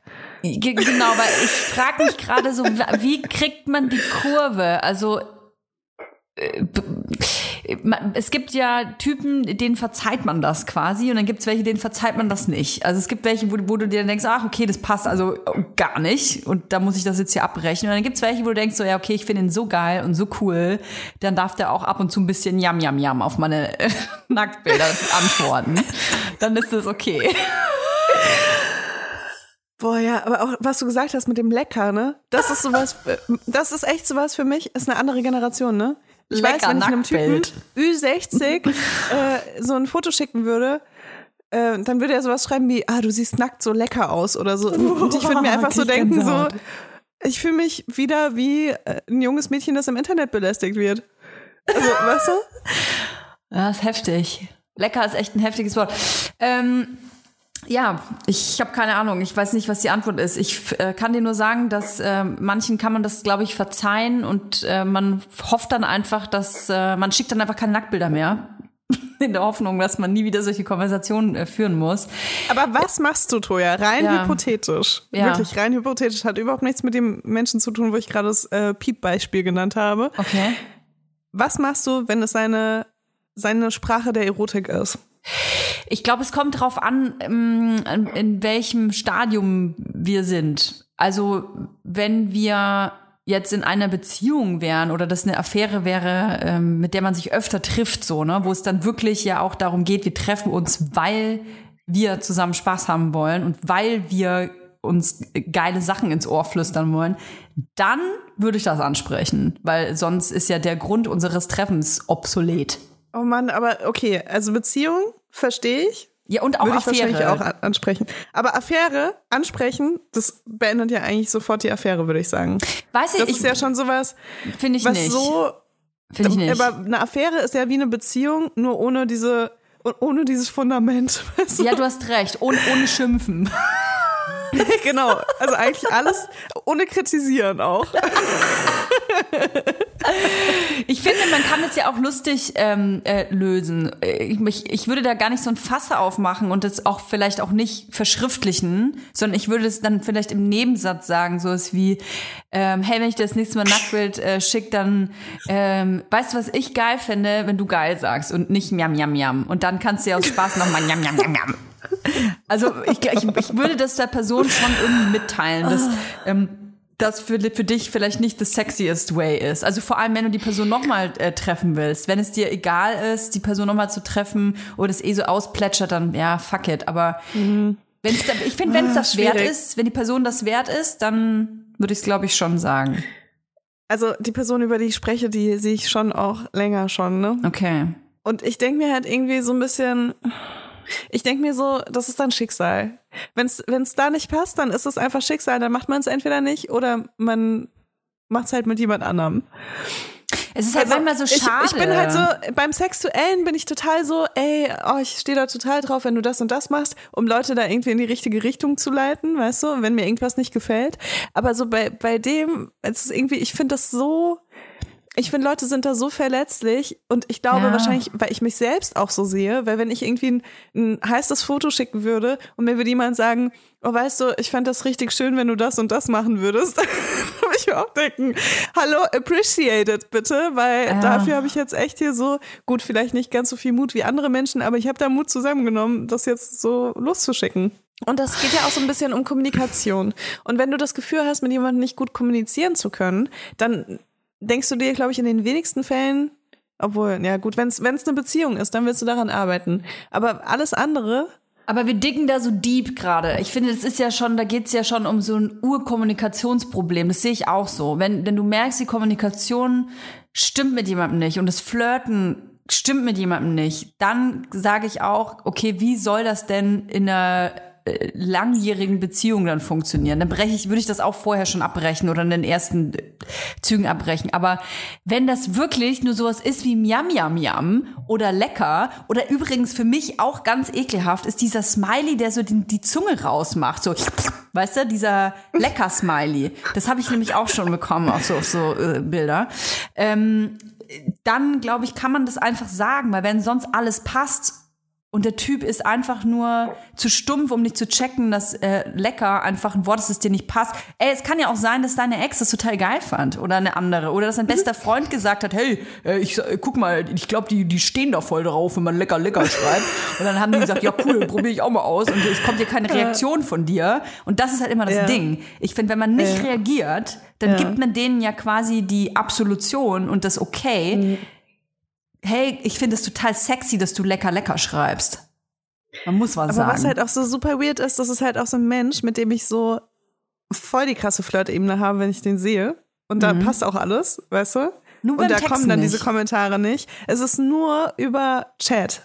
Ge- Genau, weil ich frage mich gerade so, wie kriegt man die Kurve? Also äh, es gibt ja Typen, denen verzeiht man das quasi und dann gibt es welche, denen verzeiht man das nicht. Also es gibt welche, wo, wo du dir denkst, ach okay, das passt also gar nicht und da muss ich das jetzt hier abbrechen. Und dann gibt es welche, wo du denkst, so ja okay, ich finde ihn so geil und so cool, dann darf der auch ab und zu ein bisschen Yam Yam Yam auf meine äh, [LAUGHS] Nacktbilder antworten. Dann ist das okay. Boah, ja, aber auch was du gesagt hast mit dem Lecker, ne? Das ist sowas, äh, das ist echt sowas für mich, ist eine andere Generation, ne? Ich Lecker weiß, wenn ich einem Typen Nacktbild. Ü60 [LAUGHS] äh, so ein Foto schicken würde, äh, dann würde er sowas schreiben wie, ah, du siehst nackt so lecker aus oder so. Und ich würde mir [LAUGHS] einfach so denken, so, ich fühle mich wieder wie äh, ein junges Mädchen, das im Internet belästigt wird. Also, weißt du? [LAUGHS] Ja, ist heftig. Lecker ist echt ein heftiges Wort. Ähm, ja, ich habe keine Ahnung. Ich weiß nicht, was die Antwort ist. Ich äh, kann dir nur sagen, dass äh, manchen kann man das, glaube ich, verzeihen und äh, man hofft dann einfach, dass äh, man schickt dann einfach keine Nacktbilder mehr. [LAUGHS] In der Hoffnung, dass man nie wieder solche Konversationen äh, führen muss. Aber was machst du, Toja? Rein Ja. hypothetisch. Ja. Wirklich rein hypothetisch. Hat überhaupt nichts mit dem Menschen zu tun, wo ich gerade das äh, Piep-Beispiel genannt habe. Okay. Was machst du, wenn es seine, seine Sprache der Erotik ist? Ich glaube, es kommt drauf an, ähm, in welchem Stadium wir sind. Also wenn wir jetzt in einer Beziehung wären oder das eine Affäre wäre, ähm, mit der man sich öfter trifft, so, ne, wo es dann wirklich ja auch darum geht, wir treffen uns, weil wir zusammen Spaß haben wollen und weil wir uns geile Sachen ins Ohr flüstern wollen, dann würde ich das ansprechen, weil sonst ist ja der Grund unseres Treffens obsolet. Oh Mann, aber okay, also Beziehung verstehe ich. Ja, und auch Würde ich wahrscheinlich Affäre. auch an- ansprechen. Aber Affäre ansprechen, das beendet ja eigentlich sofort die Affäre, würde ich sagen. Weiß ich, Das ich ist ja schon sowas, finde ich was nicht. so. Finde ich nicht. Aber eine Affäre ist ja wie eine Beziehung, nur ohne diese, ohne dieses Fundament. [LAUGHS] Weißt du? ja, du hast recht. Ohne, ohne Schimpfen. [LAUGHS] genau. Also eigentlich alles ohne kritisieren auch. Ich finde, man kann es ja auch lustig ähm, äh, lösen. Ich, ich, würde da gar nicht so ein Fass aufmachen und das auch vielleicht auch nicht verschriftlichen, sondern ich würde es dann vielleicht im Nebensatz sagen, so ist wie, ähm, hey, wenn ich dir das nächste Mal Nacktbild äh, schick, dann ähm, weißt du, was ich geil finde, wenn du geil sagst und nicht miam, miam, miam. Und dann kannst du ja aus Spaß nochmal miam, miam, miam, miam. Also ich, ich, ich würde das der Person schon irgendwie mitteilen, dass ähm, das für, für dich vielleicht nicht the sexiest way ist. Also vor allem, wenn du die Person nochmal äh, treffen willst. Wenn es dir egal ist, die Person nochmal zu treffen oder es eh so ausplätschert, dann ja, fuck it. Aber wenn's da, ich finde, wenn es Ah, das wert schwierig. ist, wenn die Person das wert ist, dann würde ich es, glaube ich, schon sagen. Also die Person, über die ich spreche, die sehe ich schon auch länger schon, ne? Okay. Und ich denke mir halt irgendwie so ein bisschen, ich denke mir so, das ist dann Schicksal. Wenn es da nicht passt, dann ist es einfach Schicksal. Dann macht man es entweder nicht oder man macht es halt mit jemand anderem. Es ist halt Also, manchmal so ich, schade. Ich bin halt so, beim Sexuellen bin ich total so, ey, oh, ich stehe da total drauf, wenn du das und das machst, um Leute da irgendwie in die richtige Richtung zu leiten, weißt du, wenn mir irgendwas nicht gefällt. Aber so bei, bei dem, es ist irgendwie, ich finde das so, ich finde, Leute sind da so verletzlich und ich glaube Ja. wahrscheinlich, weil ich mich selbst auch so sehe, weil wenn ich irgendwie ein, ein heißes Foto schicken würde und mir würde jemand sagen, oh weißt du, ich fände das richtig schön, wenn du das und das machen würdest, [LAUGHS] dann würde ich mir auch denken, hallo, appreciate it bitte, weil Ja. dafür habe ich jetzt echt hier so, gut, vielleicht nicht ganz so viel Mut wie andere Menschen, aber ich habe da Mut zusammengenommen, das jetzt so loszuschicken. Und das geht ja auch so ein bisschen um Kommunikation. Und wenn du das Gefühl hast, mit jemandem nicht gut kommunizieren zu können, dann denkst du dir, glaube ich, in den wenigsten Fällen, obwohl, ja gut, wenn es eine Beziehung ist, dann willst du daran arbeiten. Aber alles andere, Aber wir dicken da so deep gerade. Ich finde, das ist ja schon, da geht's ja schon um so ein Urkommunikationsproblem. Das sehe ich auch so. Wenn, wenn du merkst, die Kommunikation stimmt mit jemandem nicht und das Flirten stimmt mit jemandem nicht, dann sage ich auch, okay, wie soll das denn in einer äh, langjährigen Beziehung dann funktionieren? Dann breche ich, würde ich das auch vorher schon abbrechen oder in den ersten äh, Zügen abbrechen. Aber wenn das wirklich nur sowas ist wie Miam Miam Miam oder lecker oder übrigens für mich auch ganz ekelhaft ist dieser Smiley, der so die, die Zunge rausmacht, so weißt du, dieser lecker Smiley. Das habe ich nämlich auch schon bekommen auf so, auf so äh, Bilder. Ähm, dann glaube ich, kann man das einfach sagen, weil wenn sonst alles passt und der Typ ist einfach nur zu stumpf, um nicht zu checken, dass äh, lecker einfach ein Wort ist, das dir nicht passt. Ey, es kann ja auch sein, dass deine Ex das total geil fand oder eine andere. Oder dass ein bester Freund gesagt hat, hey, äh, ich äh, guck mal, ich glaube, die, die stehen da voll drauf, wenn man lecker, lecker schreibt. Und dann haben die gesagt, ja cool, probiere ich auch mal aus. Und es kommt hier keine Reaktion von dir. Und das ist halt immer das Ja. Ding. Ich finde, wenn man nicht Ja. reagiert, dann Ja. gibt man denen ja quasi die Absolution und das Okay. Mhm. Hey, ich finde es total sexy, dass du lecker, lecker schreibst. Man muss was aber sagen. was halt auch so super weird ist, das ist halt auch so ein Mensch, mit dem ich so voll die krasse Flirtebene habe, wenn ich den sehe. Und da passt auch alles, weißt du? Mhm. Nur Und da Texten kommen dann nicht. diese Kommentare nicht. Es ist nur über Chat.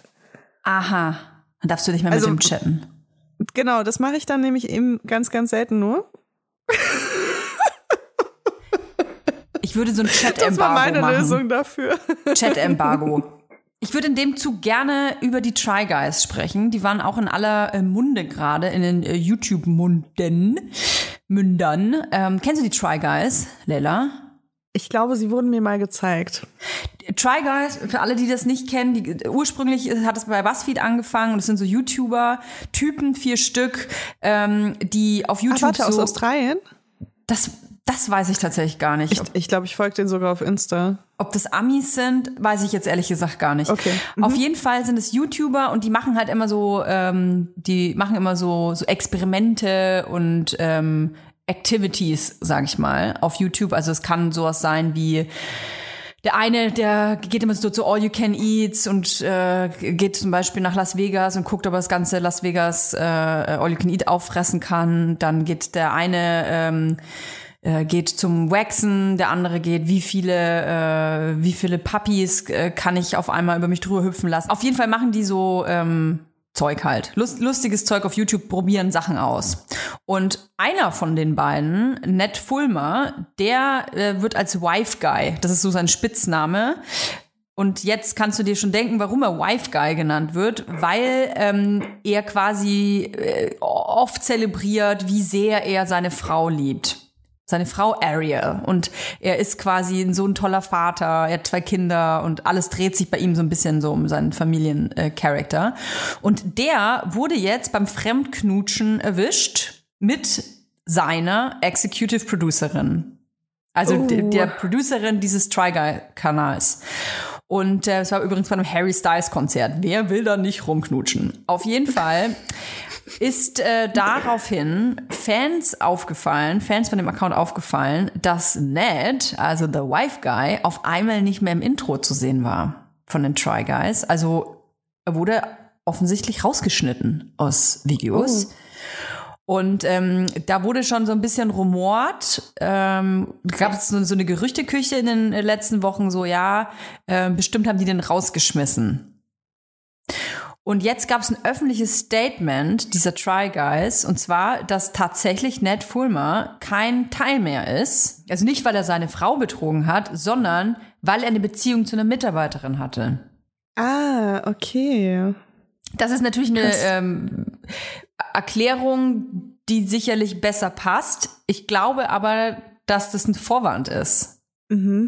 Aha. Dann darfst du nicht mehr Also- mit dem chatten. Genau, das mache ich dann nämlich eben ganz, ganz selten nur. [LAUGHS] Ich würde so ein Das war Chat-Embargo meine machen. Lösung dafür. [LAUGHS] Chat-Embargo. Ich würde in dem Zug gerne über die Try Guys sprechen. Die waren auch in aller äh, Munde gerade, in den äh, YouTube-Munden. Mündern. Ähm, kennst du die Try Guys, Leila? Ich glaube, sie wurden mir mal gezeigt. Try Guys, für alle, die das nicht kennen, die, ursprünglich hat es bei BuzzFeed angefangen und es sind so YouTuber, Typen, vier Stück, ähm, die auf Ach, YouTube warte, aus so. Australien? Das, das weiß ich tatsächlich gar nicht. Ich glaube, ich, glaub, ich folge den sogar auf Insta. Ob das Amis sind, weiß ich jetzt ehrlich gesagt gar nicht. Okay. Mhm. Auf jeden Fall sind es YouTuber und die machen halt immer so, ähm, die machen immer so, so Experimente und ähm, Activities, sag ich mal, auf YouTube. Also es kann sowas sein wie der eine, der geht immer so zu All You Can Eats und äh, geht zum Beispiel nach Las Vegas und guckt, ob er das ganze Las Vegas äh, All You Can Eat auffressen kann. Dann geht der eine ähm, äh, geht zum Waxen, der andere geht, wie viele, äh, wie viele Puppies äh, kann ich auf einmal über mich drüber hüpfen lassen. Auf jeden Fall machen die so ähm, Zeug halt. Lust, lustiges Zeug auf YouTube, probieren Sachen aus. Und einer von den beiden, Ned Fulmer, der äh, wird als Wife Guy, das ist so sein Spitzname, und jetzt kannst du dir schon denken, warum er Wife Guy genannt wird, weil ähm, er quasi äh, oft zelebriert, wie sehr er seine Frau liebt. Seine Frau Ariel. Und er ist quasi so ein toller Vater, er hat zwei Kinder und alles dreht sich bei ihm so ein bisschen so um seinen Familiencharakter. und der wurde jetzt beim Fremdknutschen erwischt mit seiner Executive Producerin. Also der, der Producerin dieses Try Guy-Kanals. Und äh, es war übrigens bei einem Harry Styles Konzert. Wer will da nicht rumknutschen? Auf jeden Fall ist äh, daraufhin Fans aufgefallen, Fans von dem Account aufgefallen, dass Ned, also the Wife Guy, auf einmal nicht mehr im Intro zu sehen war von den Try Guys. Also er wurde offensichtlich rausgeschnitten aus Videos. Und ähm, da wurde schon so ein bisschen rumort. Ähm, gab es so, so eine Gerüchteküche in den letzten Wochen, so ja, äh, bestimmt haben die den rausgeschmissen. Und jetzt gab es ein öffentliches Statement dieser Try Guys, und zwar, dass tatsächlich Ned Fulmer kein Teil mehr ist. Also nicht, weil er seine Frau betrogen hat, sondern weil er eine Beziehung zu einer Mitarbeiterin hatte. Ah, okay. Das ist natürlich eine ähm, Erklärung, die sicherlich besser passt. Ich glaube aber, dass das ein Vorwand ist.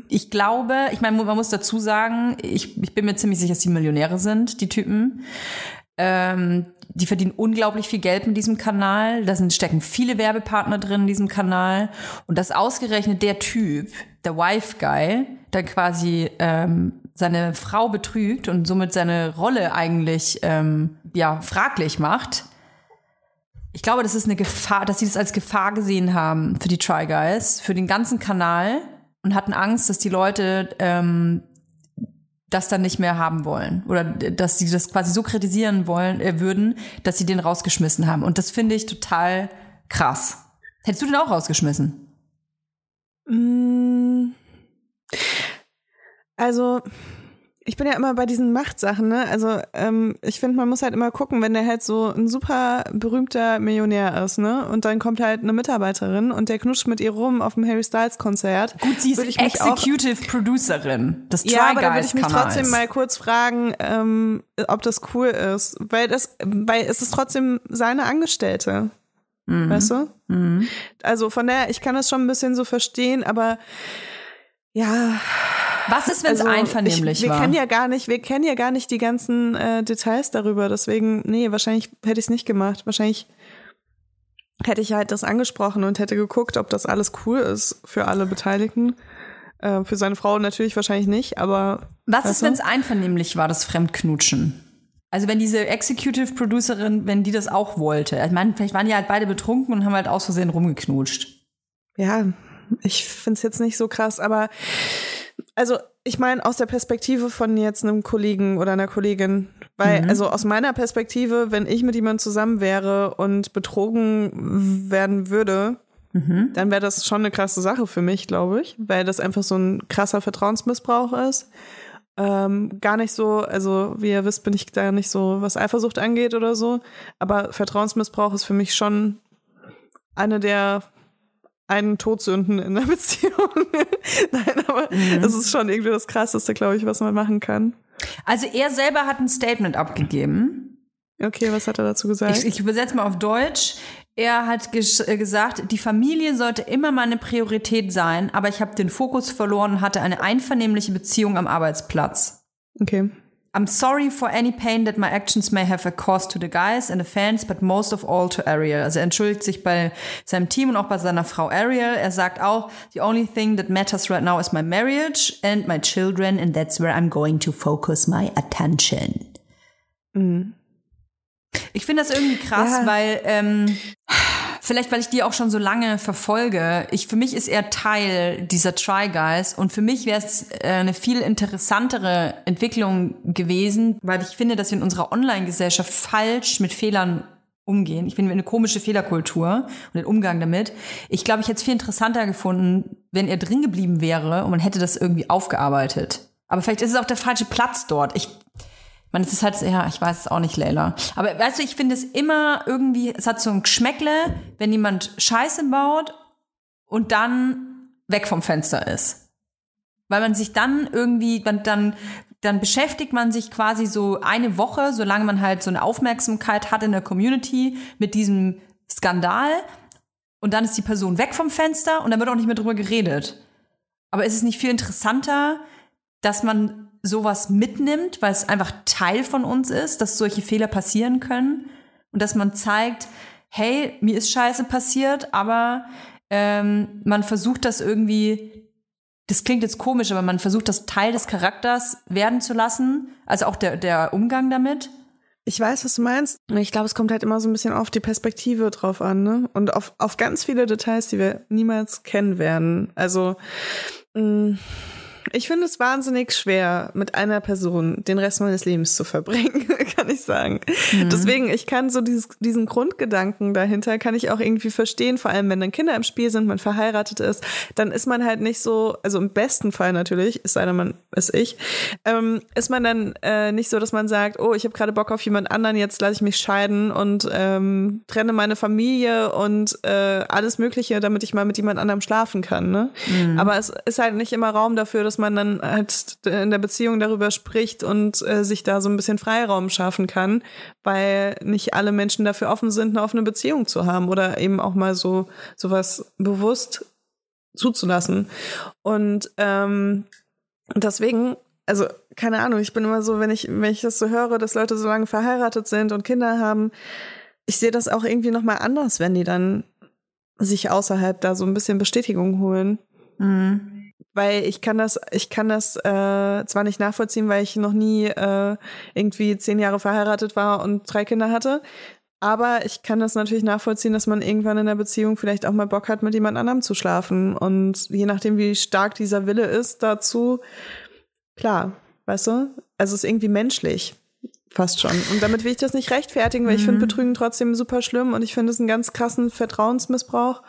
Ich glaube, ich meine, man muss dazu sagen, ich, ich bin mir ziemlich sicher, dass die Millionäre sind, die Typen. Ähm, die verdienen unglaublich viel Geld mit diesem Kanal. Da sind, stecken viele Werbepartner drin in diesem Kanal. Und dass ausgerechnet der Typ, der Wife Guy, dann quasi ähm, seine Frau betrügt und somit seine Rolle eigentlich ähm, ja fraglich macht. Ich glaube, das ist eine Gefahr, dass sie das als Gefahr gesehen haben für die Try Guys, für den ganzen Kanal und hatten Angst, dass die Leute ähm, das dann nicht mehr haben wollen oder dass sie das quasi so kritisieren wollen äh, würden, dass sie den rausgeschmissen haben. Und das finde ich total krass. Hättest du den auch rausgeschmissen? Mm. Also, ich bin ja immer bei diesen Machtsachen, ne? Also, ähm, ich finde, man muss halt immer gucken, wenn der halt so ein super berühmter Millionär ist, ne? Und dann kommt halt eine Mitarbeiterin und der knutscht mit ihr rum auf dem Harry Styles Konzert. Gut, sie ist mich auch- Executive Producerin des Try Ja, aber da würde ich mich trotzdem mal kurz fragen, ähm, ob das cool ist. Weil das, weil es ist trotzdem seine Angestellte. Mhm. Weißt du? Also von daher, ich kann das schon ein bisschen so verstehen, aber ja. Was ist, wenn es also einvernehmlich ich, wir war? kennen ja gar nicht, wir kennen ja gar nicht die ganzen äh, Details darüber. Deswegen, nee, wahrscheinlich hätte ich es nicht gemacht. Wahrscheinlich hätte ich halt das angesprochen und hätte geguckt, ob das alles cool ist für alle Beteiligten. Äh, für seine Frau natürlich wahrscheinlich nicht, aber Was ist, wenn es einvernehmlich war, das Fremdknutschen? Also wenn diese Executive Producerin, wenn die das auch wollte. Ich meine, vielleicht waren die halt beide betrunken und haben halt aus Versehen rumgeknutscht. Ja, ich find's jetzt nicht so krass, aber also ich meine aus der Perspektive von jetzt einem Kollegen oder einer Kollegin, weil also aus meiner Perspektive, wenn ich mit jemandem zusammen wäre und betrogen werden würde, dann wäre das schon eine krasse Sache für mich, glaube ich, weil das einfach so ein krasser Vertrauensmissbrauch ist. Ähm, gar nicht so, also wie ihr wisst, bin ich da nicht so, was Eifersucht angeht oder so, aber Vertrauensmissbrauch ist für mich schon eine der einen Todsünden in der [LAUGHS] Beziehung. Nein, aber es ist schon irgendwie das Krasseste, glaube ich, was man machen kann. Also er selber hat ein Statement abgegeben. Okay, was hat er dazu gesagt? Ich, ich übersetze mal auf Deutsch. Er hat äh, gesagt, die Familie sollte immer meine Priorität sein, aber ich habe den Fokus verloren und hatte eine einvernehmliche Beziehung am Arbeitsplatz. okay. I'm sorry for any pain that my actions may have caused to the guys and the fans, but most of all to Ariel. Also er entschuldigt sich bei seinem Team und auch bei seiner Frau Ariel. Er sagt auch, the only thing that matters right now is my marriage and my children and that's where I'm going to focus my attention. Ich finde das irgendwie krass, Ja. weil ähm, vielleicht weil ich die auch schon so lange verfolge. Ich für mich ist er Teil dieser Try Guys und für mich wäre es äh, eine viel interessantere Entwicklung gewesen, weil ich finde, dass wir in unserer Online-Gesellschaft falsch mit Fehlern umgehen. Ich finde eine komische Fehlerkultur und den Umgang damit. Ich glaube, ich hätte es viel interessanter gefunden, wenn er drin geblieben wäre und man hätte das irgendwie aufgearbeitet. Aber vielleicht ist es auch der falsche Platz dort. Ich man, es ist halt, ja, ich weiß es auch nicht, Leila. Aber weißt du, ich finde es immer irgendwie, es hat so ein Geschmäckle, wenn jemand Scheiße baut und dann weg vom Fenster ist. Weil man sich dann irgendwie, man, dann, dann beschäftigt man sich quasi so eine Woche, solange man halt so eine Aufmerksamkeit hat in der Community mit diesem Skandal. Und dann ist die Person weg vom Fenster und dann wird auch nicht mehr drüber geredet. Aber ist es nicht viel interessanter, dass man sowas mitnimmt, weil es einfach Teil von uns ist, dass solche Fehler passieren können und dass man zeigt, hey, mir ist Scheiße passiert, aber ähm, man versucht das irgendwie, das klingt jetzt komisch, aber man versucht das Teil des Charakters werden zu lassen, also auch der, der Umgang damit. Ich weiß, was du meinst. Ich glaube, es kommt halt immer so ein bisschen auf die Perspektive drauf an, ne? Und auf, auf ganz viele Details, die wir niemals kennen werden. Also, mh, ich finde es wahnsinnig schwer, mit einer Person den Rest meines Lebens zu verbringen, [LAUGHS] kann ich sagen. Mhm. Deswegen, ich kann so dieses, diesen Grundgedanken dahinter, kann ich auch irgendwie verstehen, vor allem wenn dann Kinder im Spiel sind, man verheiratet ist, dann ist man halt nicht so, also im besten Fall natürlich, es sei denn, man ist ich, ähm, ist man dann äh, nicht so, dass man sagt, oh, ich habe gerade Bock auf jemand anderen, jetzt lasse ich mich scheiden und ähm, trenne meine Familie und äh, alles Mögliche, damit ich mal mit jemand anderem schlafen kann. Ne? Aber es ist halt nicht immer Raum dafür, dass man dann halt in der Beziehung darüber spricht und äh, sich da so ein bisschen Freiraum schaffen kann, weil nicht alle Menschen dafür offen sind, eine offene Beziehung zu haben oder eben auch mal so sowas bewusst zuzulassen. Und ähm, deswegen, also keine Ahnung, ich bin immer so, wenn ich, wenn ich das so höre, dass Leute so lange verheiratet sind und Kinder haben, ich sehe das auch irgendwie nochmal anders, wenn die dann sich außerhalb da so ein bisschen Bestätigung holen. Weil ich kann das, ich kann das äh, zwar nicht nachvollziehen, weil ich noch nie äh, irgendwie zehn Jahre verheiratet war und drei Kinder hatte. Aber ich kann das natürlich nachvollziehen, dass man irgendwann in der Beziehung vielleicht auch mal Bock hat, mit jemand anderem zu schlafen. Und je nachdem, wie stark dieser Wille ist dazu, klar, weißt du? Also es ist irgendwie menschlich. Fast schon. Und damit will ich das nicht rechtfertigen, weil ich finde Betrügen trotzdem super schlimm und ich finde es einen ganz krassen Vertrauensmissbrauch.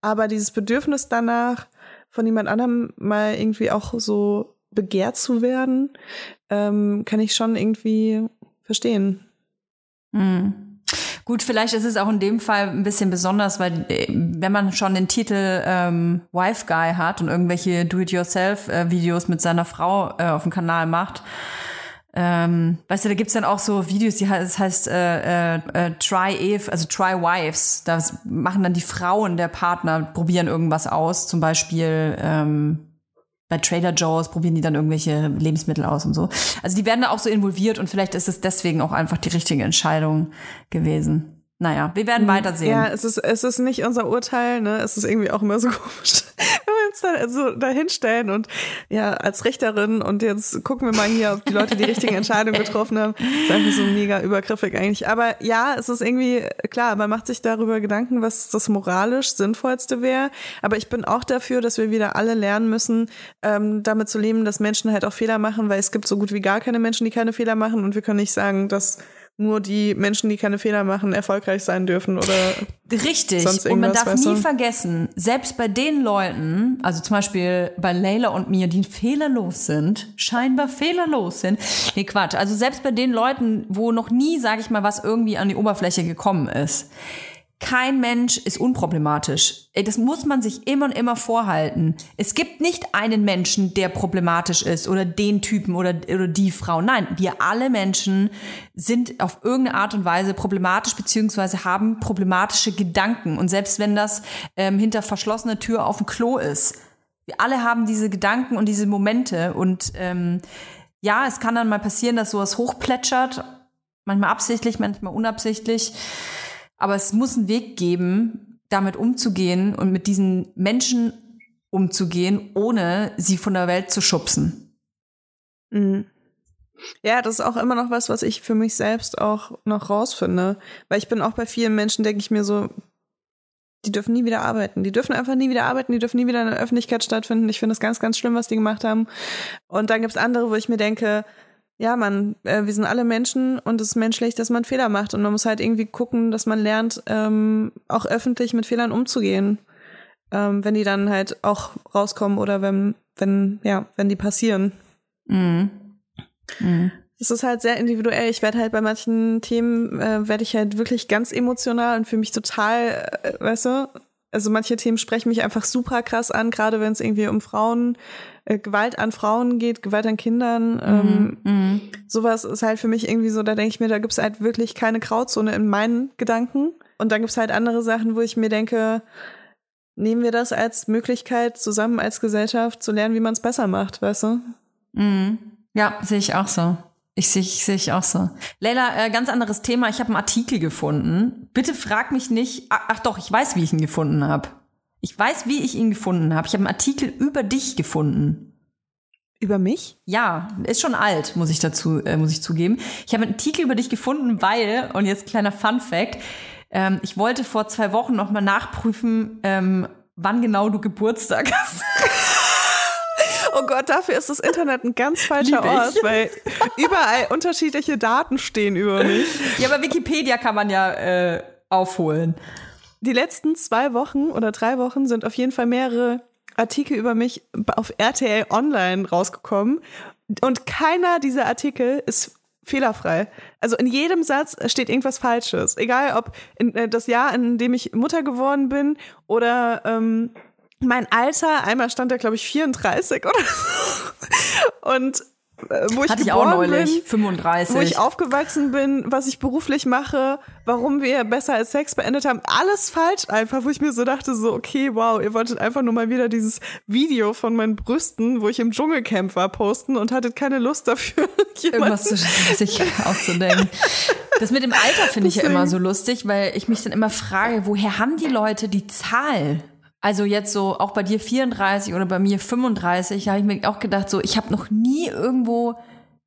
Aber dieses Bedürfnis danach, von jemand anderem mal irgendwie auch so begehrt zu werden, ähm, kann ich schon irgendwie verstehen. Gut, vielleicht ist es auch in dem Fall ein bisschen besonders, weil äh, wenn man schon den Titel ähm, Wife Guy hat und irgendwelche Do-it-yourself-Videos mit seiner Frau äh, auf dem Kanal macht, ähm, weißt du, da gibt's dann auch so Videos, die heißt, das heißt äh, äh, äh, Try Eve, also Try Wives. Da machen dann die Frauen der Partner, probieren irgendwas aus, zum Beispiel ähm, bei Trader Joe's probieren die dann irgendwelche Lebensmittel aus und so. Also die werden da auch so involviert und vielleicht ist es deswegen auch einfach die richtige Entscheidung gewesen. Naja, wir werden weitersehen. Ja, es ist, es ist nicht unser Urteil, ne? Es ist irgendwie auch immer so [LAUGHS] komisch, wenn wir uns da so dahinstellen und ja, als Richterin und jetzt gucken wir mal hier, ob die Leute die richtigen Entscheidungen getroffen haben. Das ist einfach so mega übergriffig eigentlich. Aber ja, es ist irgendwie, klar, man macht sich darüber Gedanken, was das moralisch Sinnvollste wäre. Aber ich bin auch dafür, dass wir wieder alle lernen müssen, ähm, damit zu leben, dass Menschen halt auch Fehler machen, weil es gibt so gut wie gar keine Menschen, die keine Fehler machen und wir können nicht sagen, dass nur die Menschen, die keine Fehler machen, erfolgreich sein dürfen oder Richtig. sonst Und man darf nie du? vergessen, selbst bei den Leuten, also zum Beispiel bei Leila und mir, die fehlerlos sind, scheinbar fehlerlos sind. Nee, Quatsch. Also selbst bei den Leuten, wo noch nie, sage ich mal, was irgendwie an die Oberfläche gekommen ist. Kein Mensch ist unproblematisch. Das muss man sich immer und immer vorhalten. Es gibt nicht einen Menschen, der problematisch ist oder den Typen oder, oder die Frau. Nein, wir alle Menschen sind auf irgendeine Art und Weise problematisch beziehungsweise haben problematische Gedanken. Und selbst wenn das ähm, hinter verschlossener Tür auf dem Klo ist, wir alle haben diese Gedanken und diese Momente. Und ähm, ja, es kann dann mal passieren, dass sowas hochplätschert. Manchmal absichtlich, manchmal unabsichtlich. Aber es muss einen Weg geben, damit umzugehen und mit diesen Menschen umzugehen, ohne sie von der Welt zu schubsen. Mhm. Ja, das ist auch immer noch was, was ich für mich selbst auch noch rausfinde. Weil ich bin auch bei vielen Menschen, denke ich mir so, Die dürfen nie wieder arbeiten. Die dürfen einfach nie wieder arbeiten. Die dürfen nie wieder in der Öffentlichkeit stattfinden. Ich finde das ganz, ganz schlimm, was die gemacht haben. Und dann gibt's andere, wo ich mir denke, ja, man, äh, wir sind alle Menschen und es ist menschlich, dass man Fehler macht. Und man muss halt irgendwie gucken, dass man lernt, ähm, auch öffentlich mit Fehlern umzugehen. Ähm, wenn die dann halt auch rauskommen oder wenn, wenn, ja, wenn die passieren. Mhm. Mhm. Es ist halt sehr individuell. Ich werde halt bei manchen Themen, äh, werde ich halt wirklich ganz emotional und fühle mich total, äh, weißt du, also manche Themen sprechen mich einfach super krass an, gerade wenn es irgendwie um Frauen, äh, Gewalt an Frauen geht, Gewalt an Kindern. Ähm, Mhm. sowas ist halt für mich irgendwie so, da denke ich mir, da gibt's halt wirklich keine Grauzone in meinen Gedanken. Und dann gibt's halt andere Sachen, wo ich mir denke, nehmen wir das als Möglichkeit, zusammen als Gesellschaft zu lernen, wie man es besser macht, weißt du? Mhm. Ja, sehe ich auch so. Ich sehe sehe ich auch so. Leila, äh, ganz anderes Thema. Ich habe einen Artikel gefunden. Bitte frag mich nicht. Ach, ach doch, ich weiß, wie ich ihn gefunden habe. Ich weiß, wie ich ihn gefunden habe. Ich habe einen Artikel über dich gefunden. Über mich? Ja, ist schon alt, muss ich dazu, äh, muss ich zugeben. Ich habe einen Artikel über dich gefunden, weil, und jetzt kleiner Fun Fact, ähm, ich wollte vor zwei Wochen nochmal nachprüfen, ähm, wann genau du Geburtstag [LAUGHS] hast. Oh Gott, dafür ist das Internet ein ganz falscher. Ort, weil überall unterschiedliche Daten stehen über mich. ja, aber Wikipedia kann man ja äh, aufholen. Die letzten zwei Wochen oder drei Wochen sind auf jeden Fall mehrere Artikel über mich auf RTL Online rausgekommen. Und keiner dieser Artikel ist fehlerfrei. Also in jedem Satz steht irgendwas Falsches. Egal ob in, äh, das Jahr, in dem ich Mutter geworden bin oder ähm, mein Alter. Einmal stand da, glaube ich, 34 oder so. Und wo ich Hatte ich auch geboren neulich, bin. 35. Wo ich aufgewachsen bin, was ich beruflich mache, warum wir besser als Sex beendet haben, alles falsch einfach, wo ich mir so dachte, so, okay, wow, ihr wolltet einfach nur mal wieder dieses Video von meinen Brüsten, wo ich im Dschungelcamp war, posten und hattet keine Lust dafür, [LAUGHS] irgendwas zu, sich [LAUGHS] auszudenken. Das mit dem Alter finde ich ja immer so lustig, weil ich mich dann immer frage, woher haben die Leute die Zahl? Also jetzt so auch bei dir 34 oder bei mir 35, da habe ich mir auch gedacht, so ich habe noch nie irgendwo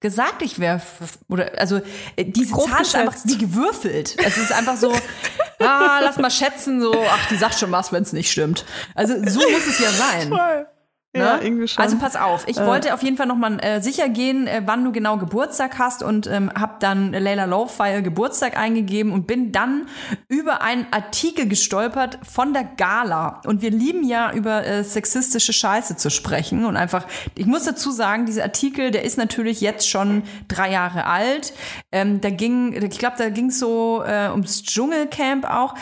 gesagt, ich wäre oder also äh, diese Grob Zahl ist einfach wie gewürfelt. Es ist einfach so, [LAUGHS] ah, lass mal schätzen, so ach, die sagt schon was, wenn es nicht stimmt. Also so muss es ja sein. Voll. Ja, Ne? irgendwie schon. Also pass auf, ich wollte auf jeden Fall nochmal äh, sicher gehen, äh, wann du genau Geburtstag hast und ähm, habe dann Layla Lowfire Geburtstag eingegeben und bin dann über einen Artikel gestolpert von der Gala. Und wir lieben ja über äh, sexistische Scheiße zu sprechen und einfach, ich muss dazu sagen, dieser Artikel, der ist natürlich jetzt schon drei Jahre alt. Ähm, da ging, ich glaube, da ging es so äh, ums Dschungelcamp auch.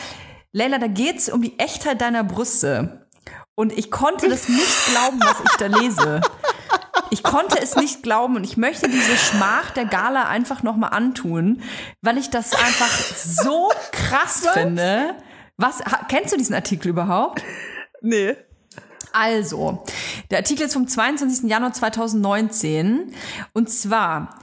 Layla, da geht's um die Echtheit deiner Brüste. Und ich konnte das nicht glauben, was ich da lese. Ich konnte es nicht glauben und ich möchte diese Schmach der Gala einfach nochmal antun, weil ich das einfach so krass finde. Was, kennst du diesen Artikel überhaupt? nee. Also, der Artikel ist vom 22. Januar 2019 und zwar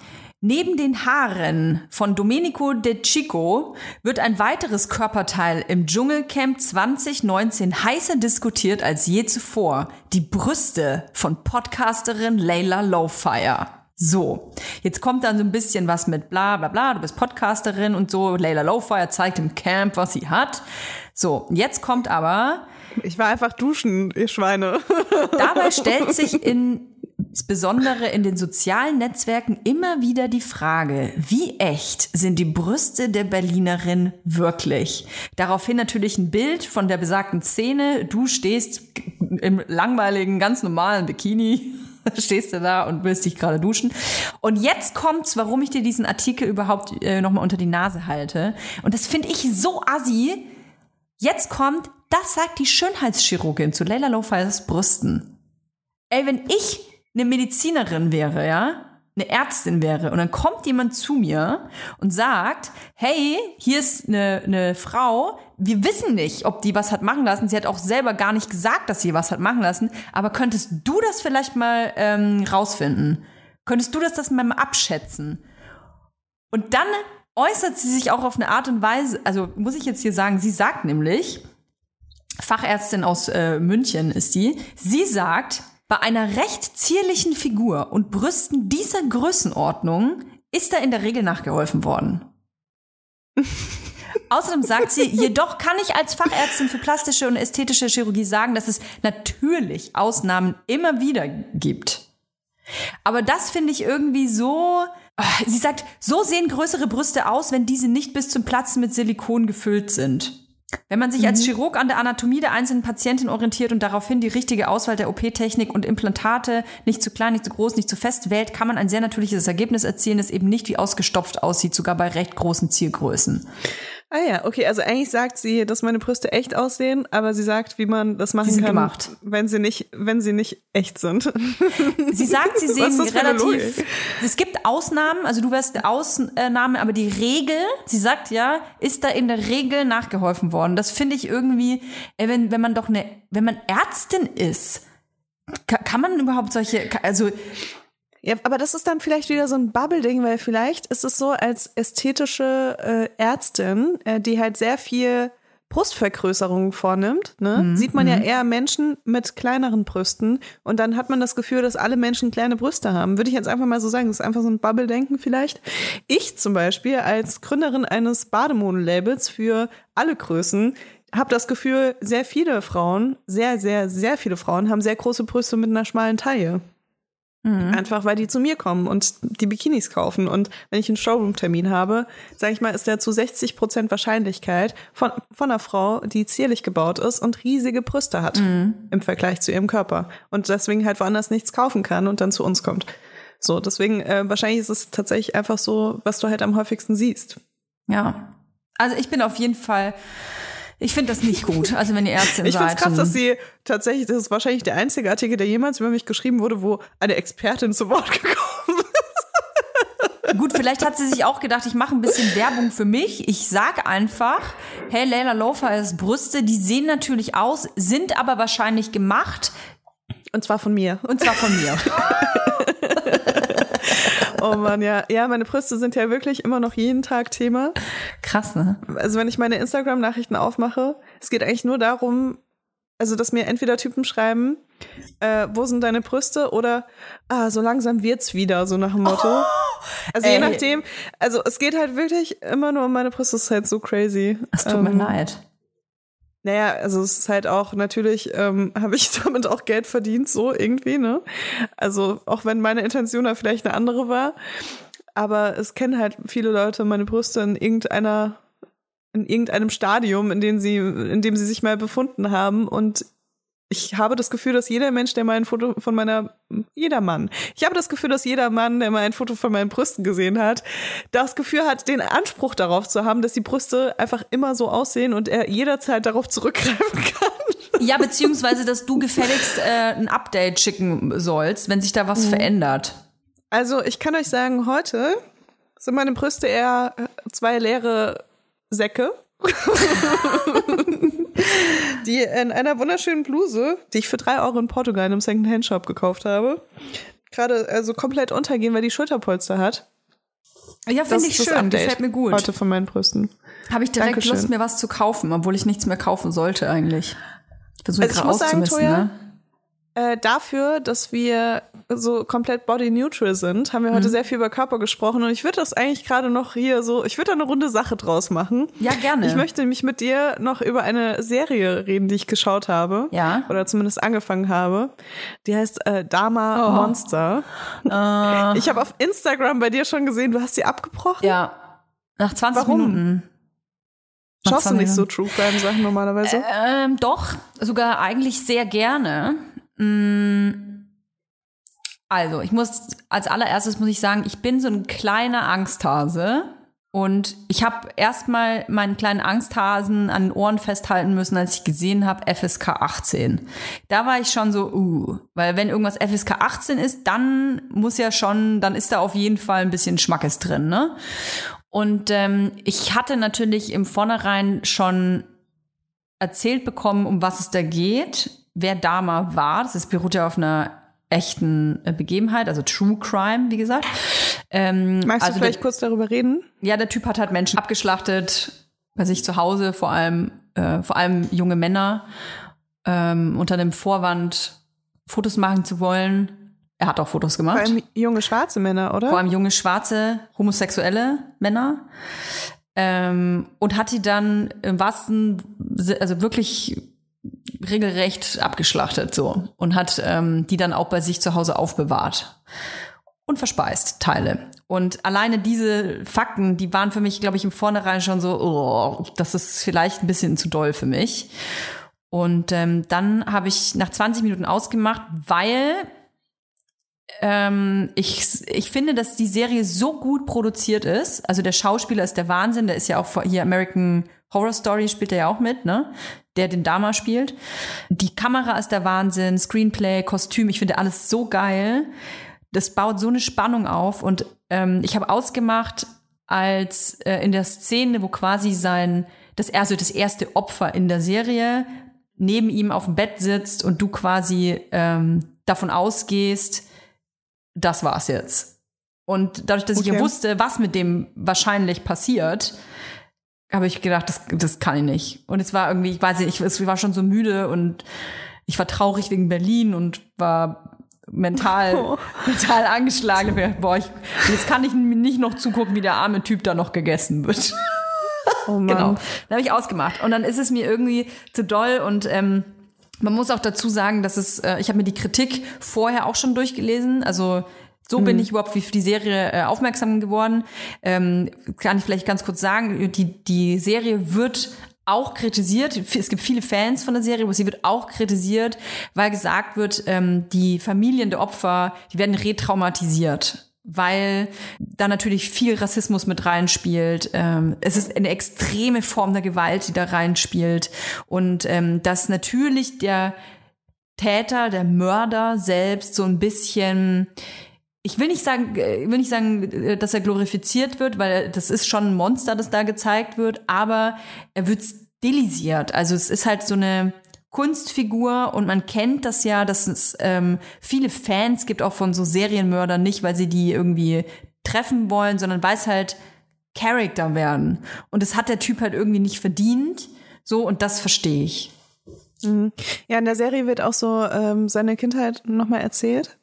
Neben den Haaren von Domenico De Chico wird ein weiteres Körperteil im Dschungelcamp 2019 heißer diskutiert als je zuvor. Die Brüste von Podcasterin Layla Lowfire. So, jetzt kommt dann so ein bisschen was mit bla bla bla, du bist Podcasterin und so. Layla Lowfire zeigt im Camp, was sie hat. So, jetzt kommt aber Ich war einfach duschen, ihr Schweine. Dabei stellt sich [LAUGHS] in, insbesondere in den sozialen Netzwerken immer wieder die Frage, wie echt sind die Brüste der Berlinerin wirklich? Daraufhin natürlich ein Bild von der besagten Szene. Du stehst im langweiligen, ganz normalen Bikini. [LAUGHS] Stehst du da und willst dich gerade duschen. Und jetzt kommt's, warum ich dir diesen Artikel überhaupt äh, nochmal unter die Nase halte. Und das finde ich so assi. Jetzt kommt, das sagt die Schönheitschirurgin zu Leila Lowfires Brüsten. Ey, wenn ich eine Medizinerin wäre, ja, eine Ärztin wäre und dann kommt jemand zu mir und sagt, hey, hier ist eine, eine Frau, wir wissen nicht, ob die was hat machen lassen. Sie hat auch selber gar nicht gesagt, dass sie was hat machen lassen, aber könntest du das vielleicht mal ähm, rausfinden? Könntest du das, das mal abschätzen? Und dann äußert sie sich auch auf eine Art und Weise, also muss ich jetzt hier sagen, sie sagt nämlich, Fachärztin aus äh, München ist die, sie sagt, bei einer recht zierlichen Figur und Brüsten dieser Größenordnung ist da in der Regel nachgeholfen worden. [LAUGHS] Außerdem sagt sie, jedoch kann ich als Fachärztin für plastische und ästhetische Chirurgie sagen, dass es natürlich Ausnahmen immer wieder gibt. Aber das finde ich irgendwie so. Ah, Sie sagt, so sehen größere Brüste aus, wenn diese nicht bis zum Platzen mit Silikon gefüllt sind. Wenn man sich als Chirurg an der Anatomie der einzelnen Patientin orientiert und daraufhin die richtige Auswahl der OP-Technik und Implantate nicht zu klein, nicht zu groß, nicht zu fest wählt, kann man ein sehr natürliches Ergebnis erzielen, das eben nicht wie ausgestopft aussieht, sogar bei recht großen Zielgrößen. Ah ja, okay, also eigentlich sagt sie, dass meine Brüste echt aussehen, aber sie sagt, wie man das machen kann, gemacht. wenn sie nicht, wenn sie nicht echt sind. [LAUGHS] Sie sagt, sie sehen relativ. Es gibt Ausnahmen, also du wärst eine Ausnahme, aber die Regel, sie sagt ja, ist da in der Regel nachgeholfen worden. Das finde ich irgendwie, äh, wenn, wenn man doch eine, wenn man Ärztin ist, kann, man überhaupt solche, also Ja, aber das ist dann vielleicht wieder so ein Bubble-Ding, weil vielleicht ist es so als ästhetische äh, Ärztin, äh, die halt sehr viel Brustvergrößerung vornimmt, ne? sieht man ja eher Menschen mit kleineren Brüsten und dann hat man das Gefühl, dass alle Menschen kleine Brüste haben. Würde ich jetzt einfach mal so sagen, das ist einfach so ein Bubble-Denken vielleicht. Ich zum Beispiel als Gründerin eines Bademoden-Labels für alle Größen habe das Gefühl, sehr viele Frauen, sehr, sehr, sehr viele Frauen haben sehr große Brüste mit einer schmalen Taille. Einfach weil die zu mir kommen und die Bikinis kaufen. Und wenn ich einen Showroom-Termin habe, sage ich mal, ist der zu 60 Prozent Wahrscheinlichkeit von, von einer Frau, die zierlich gebaut ist und riesige Brüste hat im Vergleich zu ihrem Körper. Und deswegen halt woanders nichts kaufen kann und dann zu uns kommt. So, deswegen, äh, wahrscheinlich ist es tatsächlich einfach so, was du halt am häufigsten siehst. ja. Also ich bin auf jeden Fall, ich finde das nicht gut. Also wenn ihr Ärztin Ich finde seid. es krass, dann- dass sie tatsächlich, das ist wahrscheinlich der einzige Artikel, der jemals über mich geschrieben wurde, wo eine Expertin zu Wort [LAUGHS] gekommen ist. Gut, vielleicht hat sie sich auch gedacht, ich mache ein bisschen Werbung für mich. Ich sag einfach, hey, Layla Lowfire's Brüste, die sehen natürlich aus, sind aber wahrscheinlich gemacht. Und zwar von mir. Und zwar von mir. [LAUGHS] Oh Mann, ja. Ja, meine Brüste sind ja wirklich immer noch jeden Tag Thema. Krass, ne? Also wenn ich meine Instagram-Nachrichten aufmache, es geht eigentlich nur darum, also dass mir entweder Typen schreiben, äh, wo sind deine Brüste oder ah, so langsam wird's wieder, so nach dem Motto. also je ey. nachdem, also es geht halt wirklich immer nur um meine Brüste, das ist halt so crazy. Es tut mir Ähm, leid. Naja, also es ist halt auch, natürlich ähm, [LAUGHS] habe ich damit auch Geld verdient, so irgendwie, ne? Also auch wenn meine Intention da vielleicht eine andere war. Aber es kennen halt viele Leute meine Brüste in irgendeiner, in irgendeinem Stadium, in dem sie, in dem sie sich mal befunden haben. Und ich habe das Gefühl, dass jeder Mensch, der mal ein Foto von meiner, jeder Mann, ich habe das Gefühl, dass jeder Mann, der mal ein Foto von meinen Brüsten gesehen hat, das Gefühl hat, den Anspruch darauf zu haben, dass die Brüste einfach immer so aussehen und er jederzeit darauf zurückgreifen kann. Ja, beziehungsweise, dass du gefälligst äh, ein Update schicken sollst, wenn sich da was verändert. Also ich kann euch sagen, heute sind meine Brüste eher äh, zwei leere Säcke. [LAUGHS] die in einer wunderschönen Bluse, die ich für drei Euro in Portugal in einem Second-Hand-Shop gekauft habe, gerade also komplett untergehen, weil die Schulterpolster hat. Ja, finde ich schön. Update Gefällt mir gut. Heute von meinen Brüsten. Habe ich direkt Dankeschön. Lust, mir was zu kaufen, obwohl ich nichts mehr kaufen sollte eigentlich. Ich versuche Also gerade muss sagen, Toja, ne? Äh, dafür, dass wir so komplett body neutral sind, haben wir Mhm. heute sehr viel über Körper gesprochen und ich würde das eigentlich gerade noch hier so, ich würde da eine runde Sache draus machen. Ja, gerne. Ich möchte mich mit dir noch über eine Serie reden, die ich geschaut habe. Ja. Oder zumindest angefangen habe. Die heißt äh, Dama Oh. Monster. Ich habe auf Instagram bei dir schon gesehen, du hast sie abgebrochen. Ja. Nach 20 Warum? Minuten. Schaust du 20 nicht so. True Crime Sachen normalerweise? Ähm, doch, sogar eigentlich sehr gerne. Mm, Also, ich muss als allererstes muss ich sagen, ich bin so ein kleiner Angsthase und ich habe erstmal meinen kleinen Angsthasen an den Ohren festhalten müssen, als ich gesehen habe FSK 18. Da war ich schon so, uh, weil wenn irgendwas FSK 18 ist, dann muss ja schon, dann ist da auf jeden Fall ein bisschen Schmackes drin, ne? Und ähm, ich hatte natürlich im Vornherein schon erzählt bekommen, um was es da geht, wer Dama war. Das ist, beruht ja auf einer echten äh, Begebenheit, also True Crime, wie gesagt. Ähm, Magst also du vielleicht der, kurz darüber reden? ja, der Typ hat halt Menschen abgeschlachtet bei sich zu Hause, vor allem, äh, vor allem junge Männer, ähm, unter dem Vorwand, Fotos machen zu wollen. Er hat auch Fotos Vor gemacht. allem junge schwarze Männer, oder? Vor allem junge, schwarze, homosexuelle Männer. ähm, und hat die dann im wahrsten, also wirklich regelrecht abgeschlachtet so und hat ähm, die dann auch bei sich zu Hause aufbewahrt und verspeist Teile. Und alleine diese Fakten, die waren für mich, glaube ich, im Vornherein schon so, oh, das ist vielleicht ein bisschen zu doll für mich. Und ähm, dann habe ich nach 20 Minuten ausgemacht, weil ähm, ich, ich finde, dass die Serie so gut produziert ist. Also der Schauspieler ist der Wahnsinn. Der ist ja auch vor- hier American Horror Story spielt er ja auch mit, ne? Der den Dama spielt. Die Kamera ist der Wahnsinn, Screenplay, Kostüm. Ich finde alles so geil. Das baut so eine Spannung auf. Und ähm, ich habe ausgemacht, als äh, in der Szene, wo quasi sein das also das erste Opfer in der Serie neben ihm auf dem Bett sitzt und du quasi ähm, davon ausgehst, das war's jetzt. Und dadurch, dass ich ja Okay. wusste, was mit dem wahrscheinlich passiert, habe ich gedacht, das, das kann ich nicht. Und es war irgendwie, ich weiß nicht, ich, ich war schon so müde und ich war traurig wegen Berlin und war mental, [LAUGHS] mental angeschlagen. Ich gedacht, Boah, ich, jetzt kann ich nicht noch zugucken, wie der arme Typ da noch gegessen wird. Oh [LAUGHS] Mann. Genau. Dann habe ich ausgemacht. Und dann ist es mir irgendwie zu doll und ähm, man muss auch dazu sagen, dass es, äh, ich habe mir die Kritik vorher auch schon durchgelesen. Also so bin ich überhaupt für die Serie äh, aufmerksam geworden. Ähm, kann ich vielleicht ganz kurz sagen, die, die Serie wird auch kritisiert. Es gibt viele Fans von der Serie, aber sie wird auch kritisiert, weil gesagt wird, ähm, die Familien der Opfer, die werden retraumatisiert weil da natürlich viel Rassismus mit reinspielt. Ähm, es ist eine extreme Form der Gewalt, die da reinspielt. Und ähm, dass natürlich der Täter, der Mörder selbst so ein bisschen ich will nicht sagen, äh, ich will nicht sagen, äh, dass er glorifiziert wird, weil das ist schon ein Monster, das da gezeigt wird, aber er wird stilisiert. Also es ist halt so eine Kunstfigur und man kennt das ja, dass es ähm, viele Fans gibt auch von so Serienmördern nicht, weil sie die irgendwie treffen wollen, sondern weil es halt Charakter werden. Und das hat der Typ halt irgendwie nicht verdient. So, und das verstehe ich. Ja, in der Serie wird auch so ähm, seine Kindheit nochmal erzählt.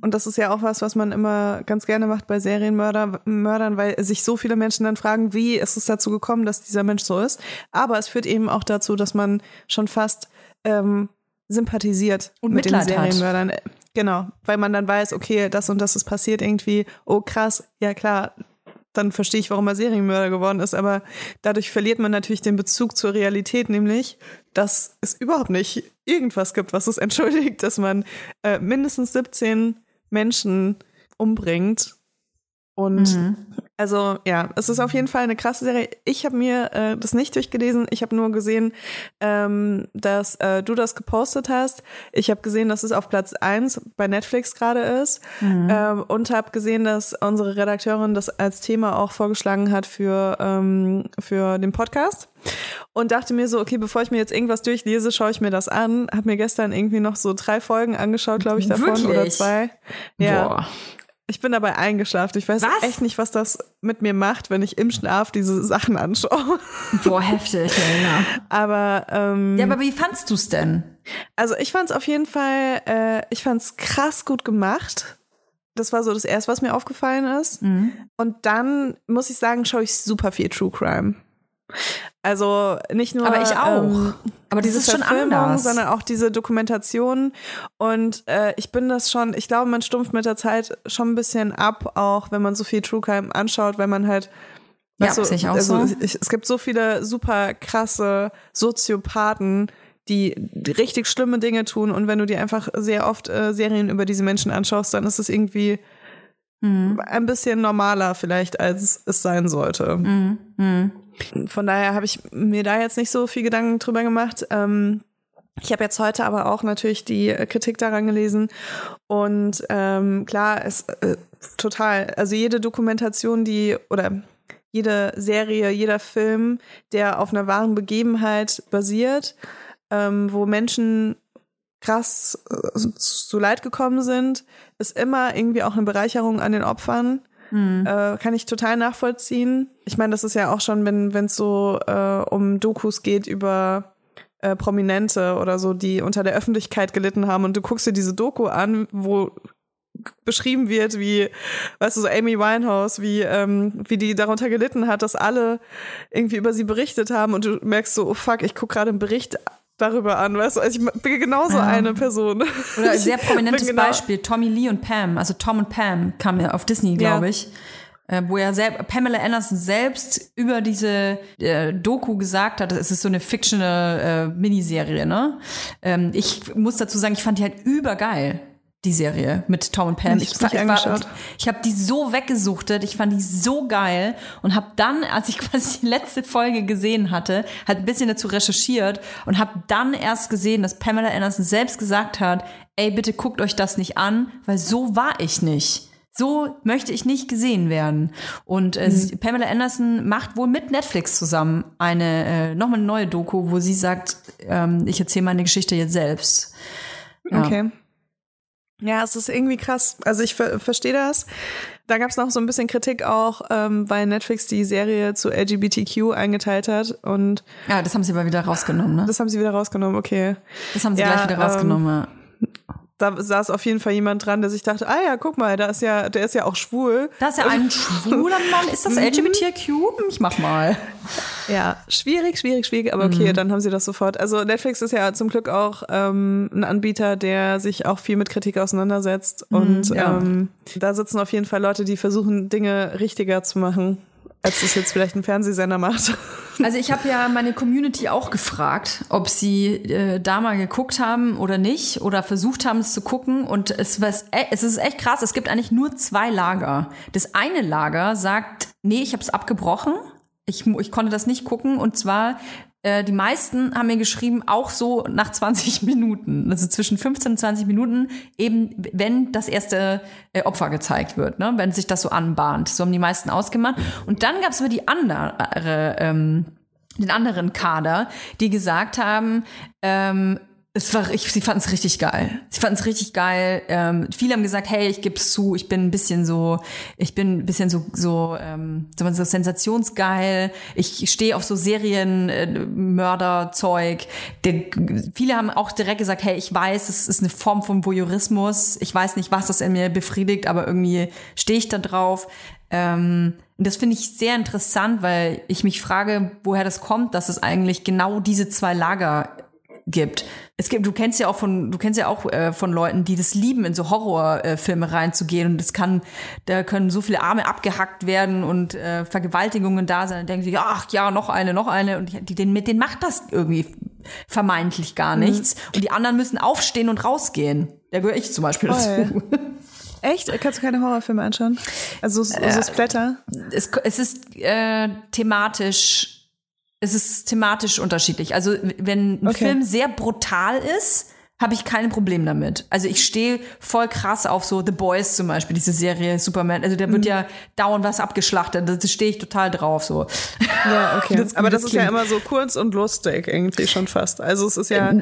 Und das ist ja auch was, was man immer ganz gerne macht bei Serienmördern, Mördern, weil sich so viele Menschen dann fragen, wie ist es dazu gekommen, dass dieser Mensch so ist. Aber es führt eben auch dazu, dass man schon fast ähm, sympathisiert Und mit den Mitleid hat. Serienmördern. Genau, weil man dann weiß, okay, das und das ist passiert irgendwie. Oh krass, ja klar, dann verstehe ich, warum er Serienmörder geworden ist. Aber dadurch verliert man natürlich den Bezug zur Realität, nämlich, dass es überhaupt nicht irgendwas gibt, was es [LAUGHS] entschuldigt, dass man äh, mindestens 17 Menschen umbringt. Und also ja, es ist auf jeden Fall eine krasse Serie. Ich habe mir äh, das nicht durchgelesen. Ich habe nur gesehen, ähm, dass äh, du das gepostet hast. Ich habe gesehen, dass es auf Platz 1 bei Netflix gerade ist. Ähm, und habe gesehen, dass unsere Redakteurin das als Thema auch vorgeschlagen hat für, ähm, für den Podcast. Und dachte mir so, okay, bevor ich mir jetzt irgendwas durchlese, schaue ich mir das an. Habe mir gestern irgendwie noch so drei Folgen angeschaut, glaube ich, davon oder Wirklich? zwei. Ja. Boah. Ich bin dabei eingeschlafen. Ich weiß Was? echt nicht, was das mit mir macht, wenn ich im Schlaf diese Sachen anschaue. Boah, heftig, Elena. Aber ähm, Ja, aber wie fandst du's denn? also ich fand es auf jeden Fall, äh, ich fand es krass gut gemacht. Das war so das erste, was mir aufgefallen ist. Mhm. Und dann muss ich sagen, schaue ich super viel True Crime. Also nicht nur Aber ich auch. Ähm, Aber das diese ist schon Verfilmung, anders. sondern auch diese Dokumentation. Und äh, ich bin das schon, ich glaube, man stumpft mit der Zeit schon ein bisschen ab, auch wenn man so viel True Crime anschaut, weil man halt Ja, sehe ich auch also so. Ich, es gibt so viele super krasse Soziopathen, die richtig schlimme Dinge tun. Und wenn du dir einfach sehr oft äh, Serien über diese Menschen anschaust, dann ist es irgendwie Mhm. ein bisschen normaler vielleicht, als es sein sollte. Mhm. Von daher habe ich mir da jetzt nicht so viel Gedanken drüber gemacht. Ähm, ich habe jetzt heute aber auch natürlich die äh, Kritik daran gelesen und ähm, klar, es äh, total, also jede Dokumentation, die oder jede Serie, jeder Film, der auf einer wahren Begebenheit basiert, ähm, wo Menschen krass äh, zu Leid gekommen sind, ist immer irgendwie auch eine Bereicherung an den Opfern. Äh, kann ich total nachvollziehen. Ich meine, das ist ja auch schon, wenn es so äh, um Dokus geht über äh, Prominente oder so, die unter der Öffentlichkeit gelitten haben und du guckst dir diese Doku an, wo beschrieben wird, wie, weißt du, so Amy Winehouse, wie, ähm, wie die darunter gelitten hat, dass alle irgendwie über sie berichtet haben und du merkst so, oh fuck, ich guck gerade einen Bericht darüber an, weißt du, also ich bin genauso eine Person. Oder ein sehr prominentes genau- Beispiel, Tommy Lee und Pam, also Tom und Pam kam ja auf Disney, glaube Ja. ich. Äh, wo ja Pamela Anderson selbst über diese äh, Doku gesagt hat, es ist so eine fictional äh, Miniserie, ne? Ähm, ich muss dazu sagen, ich fand die halt übergeil, die Serie mit Tom und Pam. Ich Ich, ich, ich habe die so weggesuchtet, ich fand die so geil und habe dann, als ich [LAUGHS] quasi die letzte Folge gesehen hatte, halt ein bisschen dazu recherchiert und habe dann erst gesehen, dass Pamela Anderson selbst gesagt hat, ey, bitte guckt euch das nicht an, weil so war ich nicht. So möchte ich nicht gesehen werden. Und äh, sie- Pamela Anderson macht wohl mit Netflix zusammen eine äh, nochmal eine neue Doku, wo sie sagt, ähm, ich erzähle meine Geschichte jetzt selbst. Ja. Okay. Ja, es ist irgendwie krass. Also ich ver verstehe das. Da gab es noch so ein bisschen Kritik auch, ähm, weil Netflix die Serie zu LGBTQ eingeteilt hat und Ja, das haben sie aber wieder rausgenommen, ne? das haben sie wieder rausgenommen, okay. Das haben sie Ja, gleich wieder rausgenommen. ja. Da saß auf jeden Fall jemand dran, der sich dachte, ah ja, guck mal, da ist ja, der ist ja auch schwul. Da ist ja ein schwuler Mann. Ist das [LAUGHS] LGBTQ? Ich mach mal. Ja, schwierig, schwierig, schwierig, aber Mhm. okay, dann haben sie das sofort. Also Netflix ist ja zum Glück auch ähm, ein Anbieter, der sich auch viel mit Kritik auseinandersetzt. Und Mhm, ja. ähm, da sitzen auf jeden Fall Leute, die versuchen, Dinge richtiger zu machen, als das jetzt vielleicht ein Fernsehsender macht. Also ich habe ja meine Community auch gefragt, ob sie äh, da mal geguckt haben oder nicht oder versucht haben es zu gucken und es, was, äh, es ist echt krass, es gibt eigentlich nur zwei Lager. Das eine Lager sagt, nee, ich habe es abgebrochen, ich, ich konnte das nicht gucken und zwar äh, die meisten haben mir geschrieben, auch so nach 20 [LAUGHS] Minuten, also zwischen 15 und 20 Minuten, eben wenn das erste äh, Opfer gezeigt wird, ne? wenn sich das so anbahnt. So haben die meisten ausgemacht. Und dann gab es aber die andere, ähm, den anderen Kader, die gesagt haben, ähm, es war, ich, sie fanden es richtig geil. Sie fanden es richtig geil. Ähm, viele haben gesagt, hey, ich geb's zu, ich bin ein bisschen so, ich bin ein bisschen so, so, ähm, so, sensationsgeil. Ich stehe auf so Serienmörderzeug. viele haben auch direkt gesagt, hey, ich weiß, es ist eine Form von Voyeurismus. Ich weiß nicht, was das in mir befriedigt, aber irgendwie stehe ich da drauf. Ähm, und das finde ich sehr interessant, weil ich mich frage, woher das kommt, dass es eigentlich genau diese zwei Lager gibt. Es gibt, du kennst ja auch von, du kennst ja auch äh, von Leuten, die das lieben, in so Horrorfilme äh, reinzugehen und es kann, da können so viele Arme abgehackt werden und äh, Vergewaltigungen da sein. Dann denken sie, ach ja, noch eine, noch eine und die, den, mit denen macht das irgendwie vermeintlich gar nichts und die anderen müssen aufstehen und rausgehen. Da gehöre ich zum Beispiel Voll. dazu. [LAUGHS] Echt? Kannst du keine Horrorfilme anschauen? Also so, so Splatter? es, es ist äh, thematisch, es ist thematisch unterschiedlich. Also wenn ein Okay. Film sehr brutal ist, habe ich kein Problem damit. Also ich stehe voll krass auf so The Boys zum Beispiel, diese Serie Superman. Also da wird Mhm. ja dauernd was abgeschlachtet. Da stehe ich total drauf. So. Ja, okay. [LAUGHS] Das- aber das, das ist ja immer so kurz und lustig irgendwie schon fast. Also es ist ja,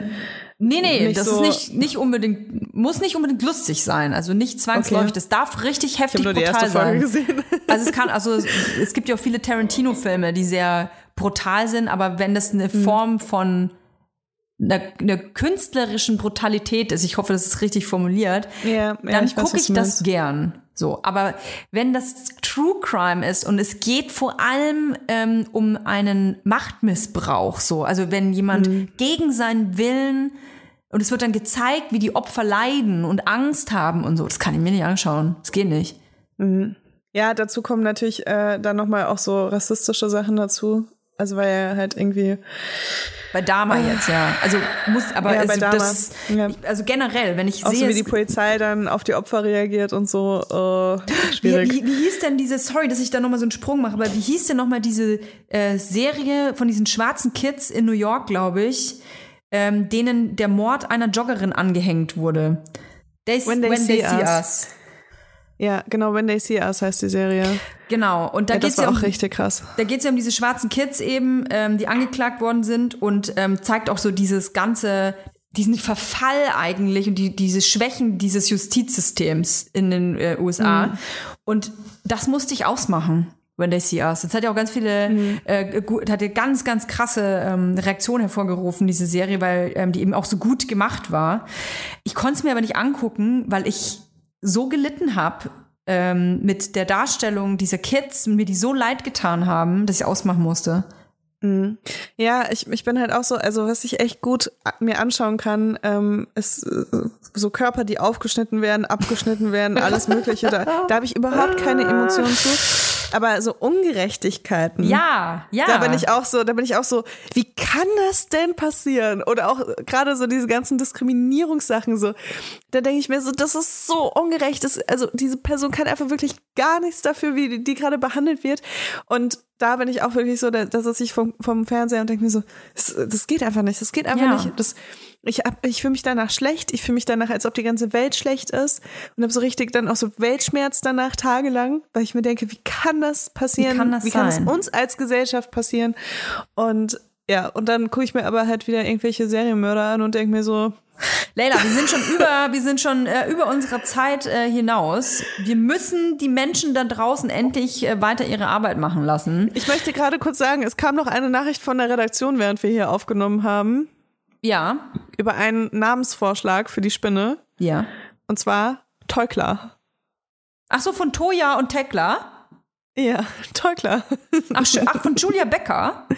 Nee, nee, das so- ist nicht, nicht unbedingt, muss nicht unbedingt lustig sein. Also nicht zwangsläufig. Okay. Das darf richtig ich heftig nur die brutal erste Folge sein. gesehen. Also es kann, also es gibt ja auch viele Tarantino-Filme, die sehr brutal sind, aber wenn das eine Form von einer, einer künstlerischen Brutalität ist, ich hoffe, das ist richtig formuliert, Ja, ja, dann weiß, gucke ich das gern. So, aber wenn das True Crime ist und es geht vor allem ähm, um einen Machtmissbrauch, so, also wenn jemand Mhm. gegen seinen Willen und es wird dann gezeigt, wie die Opfer leiden und Angst haben und so, das kann ich mir nicht anschauen. Das geht nicht. Ja, dazu kommen natürlich äh, dann nochmal auch so rassistische Sachen dazu. Also weil er halt irgendwie, Bei Dama jetzt, ja. Also muss, aber Ja, also, das, Ja. also generell, wenn ich auch so sehe, wie die Polizei dann auf die Opfer reagiert und so, äh, wie, schwierig. wie, wie hieß denn diese, sorry, dass ich da nochmal so einen Sprung mache, aber wie hieß denn nochmal diese äh, Serie von diesen schwarzen Kids in New York, glaube ich, ähm, denen der Mord einer Joggerin angehängt wurde? They, When They See Us. Ja, genau, When They See Us heißt die Serie. Genau, und da Ja, geht's ja auch um, richtig krass. Da geht es ja um diese schwarzen Kids eben, ähm, die angeklagt worden sind und ähm, zeigt auch so dieses ganze, diesen Verfall eigentlich und die, diese Schwächen dieses Justizsystems in den äh, USA. Und das musste ich ausmachen. When They See Us. Das hat ja auch ganz viele, äh, gut, hat ja ganz, ganz krasse ähm, Reaktionen hervorgerufen, diese Serie, weil ähm, die eben auch so gut gemacht war. Ich konnte es mir aber nicht angucken, weil ich so gelitten habe ähm, mit der Darstellung dieser Kids mir die so leid getan haben, dass ich ausmachen musste. Ja, ich, ich bin halt auch so, also was ich echt gut a- mir anschauen kann, ähm, ist äh, so Körper, die aufgeschnitten werden, abgeschnitten werden, alles Mögliche. Da, da habe ich überhaupt keine Emotionen zu. Aber so Ungerechtigkeiten. Ja, ja. Da bin ich auch so, da bin ich auch so, wie kann das denn passieren? Oder auch gerade so diese ganzen Diskriminierungssachen so. Da denke ich mir so, das ist so ungerecht. Das, also diese Person kann einfach wirklich gar nichts dafür, wie die, die gerade behandelt wird. Und da bin ich auch wirklich so, da, da sitze ich vom, vom Fernseher und denke mir so, das, das geht einfach nicht. Das geht einfach Ja. nicht. Das, ich hab, ich fühle mich danach schlecht. Ich fühle mich danach, als ob die ganze Welt schlecht ist. Und habe so richtig dann auch so Weltschmerz danach tagelang, weil ich mir denke, wie kann das passieren? Wie kann das wie kann es uns als Gesellschaft passieren? Und ja, und dann gucke ich mir aber halt wieder irgendwelche Serienmörder an und denke mir so, Leila, wir sind schon über, wir sind schon äh, über unsere Zeit äh, hinaus. Wir müssen die Menschen da draußen endlich äh, weiter ihre Arbeit machen lassen. ich möchte gerade kurz sagen, es kam noch eine Nachricht von der Redaktion, während wir hier aufgenommen haben, Ja, über einen Namensvorschlag für die Spinne. ja. Und zwar Teukler. Ach so, von Toja und Tekla. Ja, Teukler. Ach, ach von Julia Becker. [LAUGHS]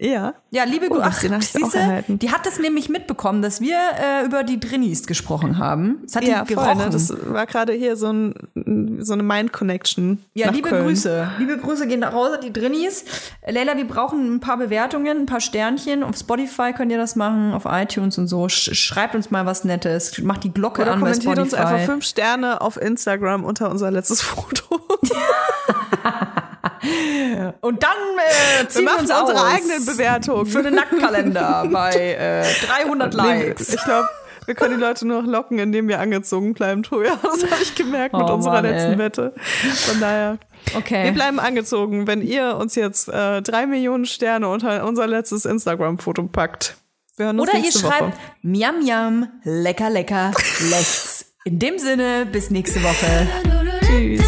Ja. Ja, liebe Grüße. hast du die Nachricht auch siehste, die hat das nämlich mitbekommen, dass wir äh, über die Drinnies gesprochen haben. Das hat Ja, die voll, gerochen. ne? Das war gerade hier so, ein, so eine Mind-Connection. ja, liebe Köln. Grüße. Liebe Grüße gehen nach Hause, die Drinnies. Leila, wir brauchen ein paar Bewertungen, ein paar Sternchen. Auf Spotify könnt ihr das machen, auf iTunes und so. Sch schreibt uns mal was Nettes. Macht die Glocke Oder an bei kommentiert Spotify. uns einfach fünf Sterne auf Instagram unter unser letztes Foto. [LAUGHS] [LAUGHS] Und dann äh, Wir ziehen wir, machen uns unsere aus eigenen Bewertungen. für den Nacktkalender [LAUGHS] bei äh, 300 Likes. Ich glaube, wir können die Leute nur noch locken, indem wir angezogen bleiben, Toja. [LAUGHS] Das habe ich gemerkt mit Oh unserer Mann, letzten ey. Wette. Von daher, Okay. wir bleiben angezogen, wenn ihr uns jetzt äh, drei Millionen Sterne unter unser letztes Instagram-Foto packt. Wir hören uns Oder ihr Woche. schreibt Miam Miam, lecker, lecker, [LAUGHS] lechts. In dem Sinne, bis nächste Woche. Tschüss.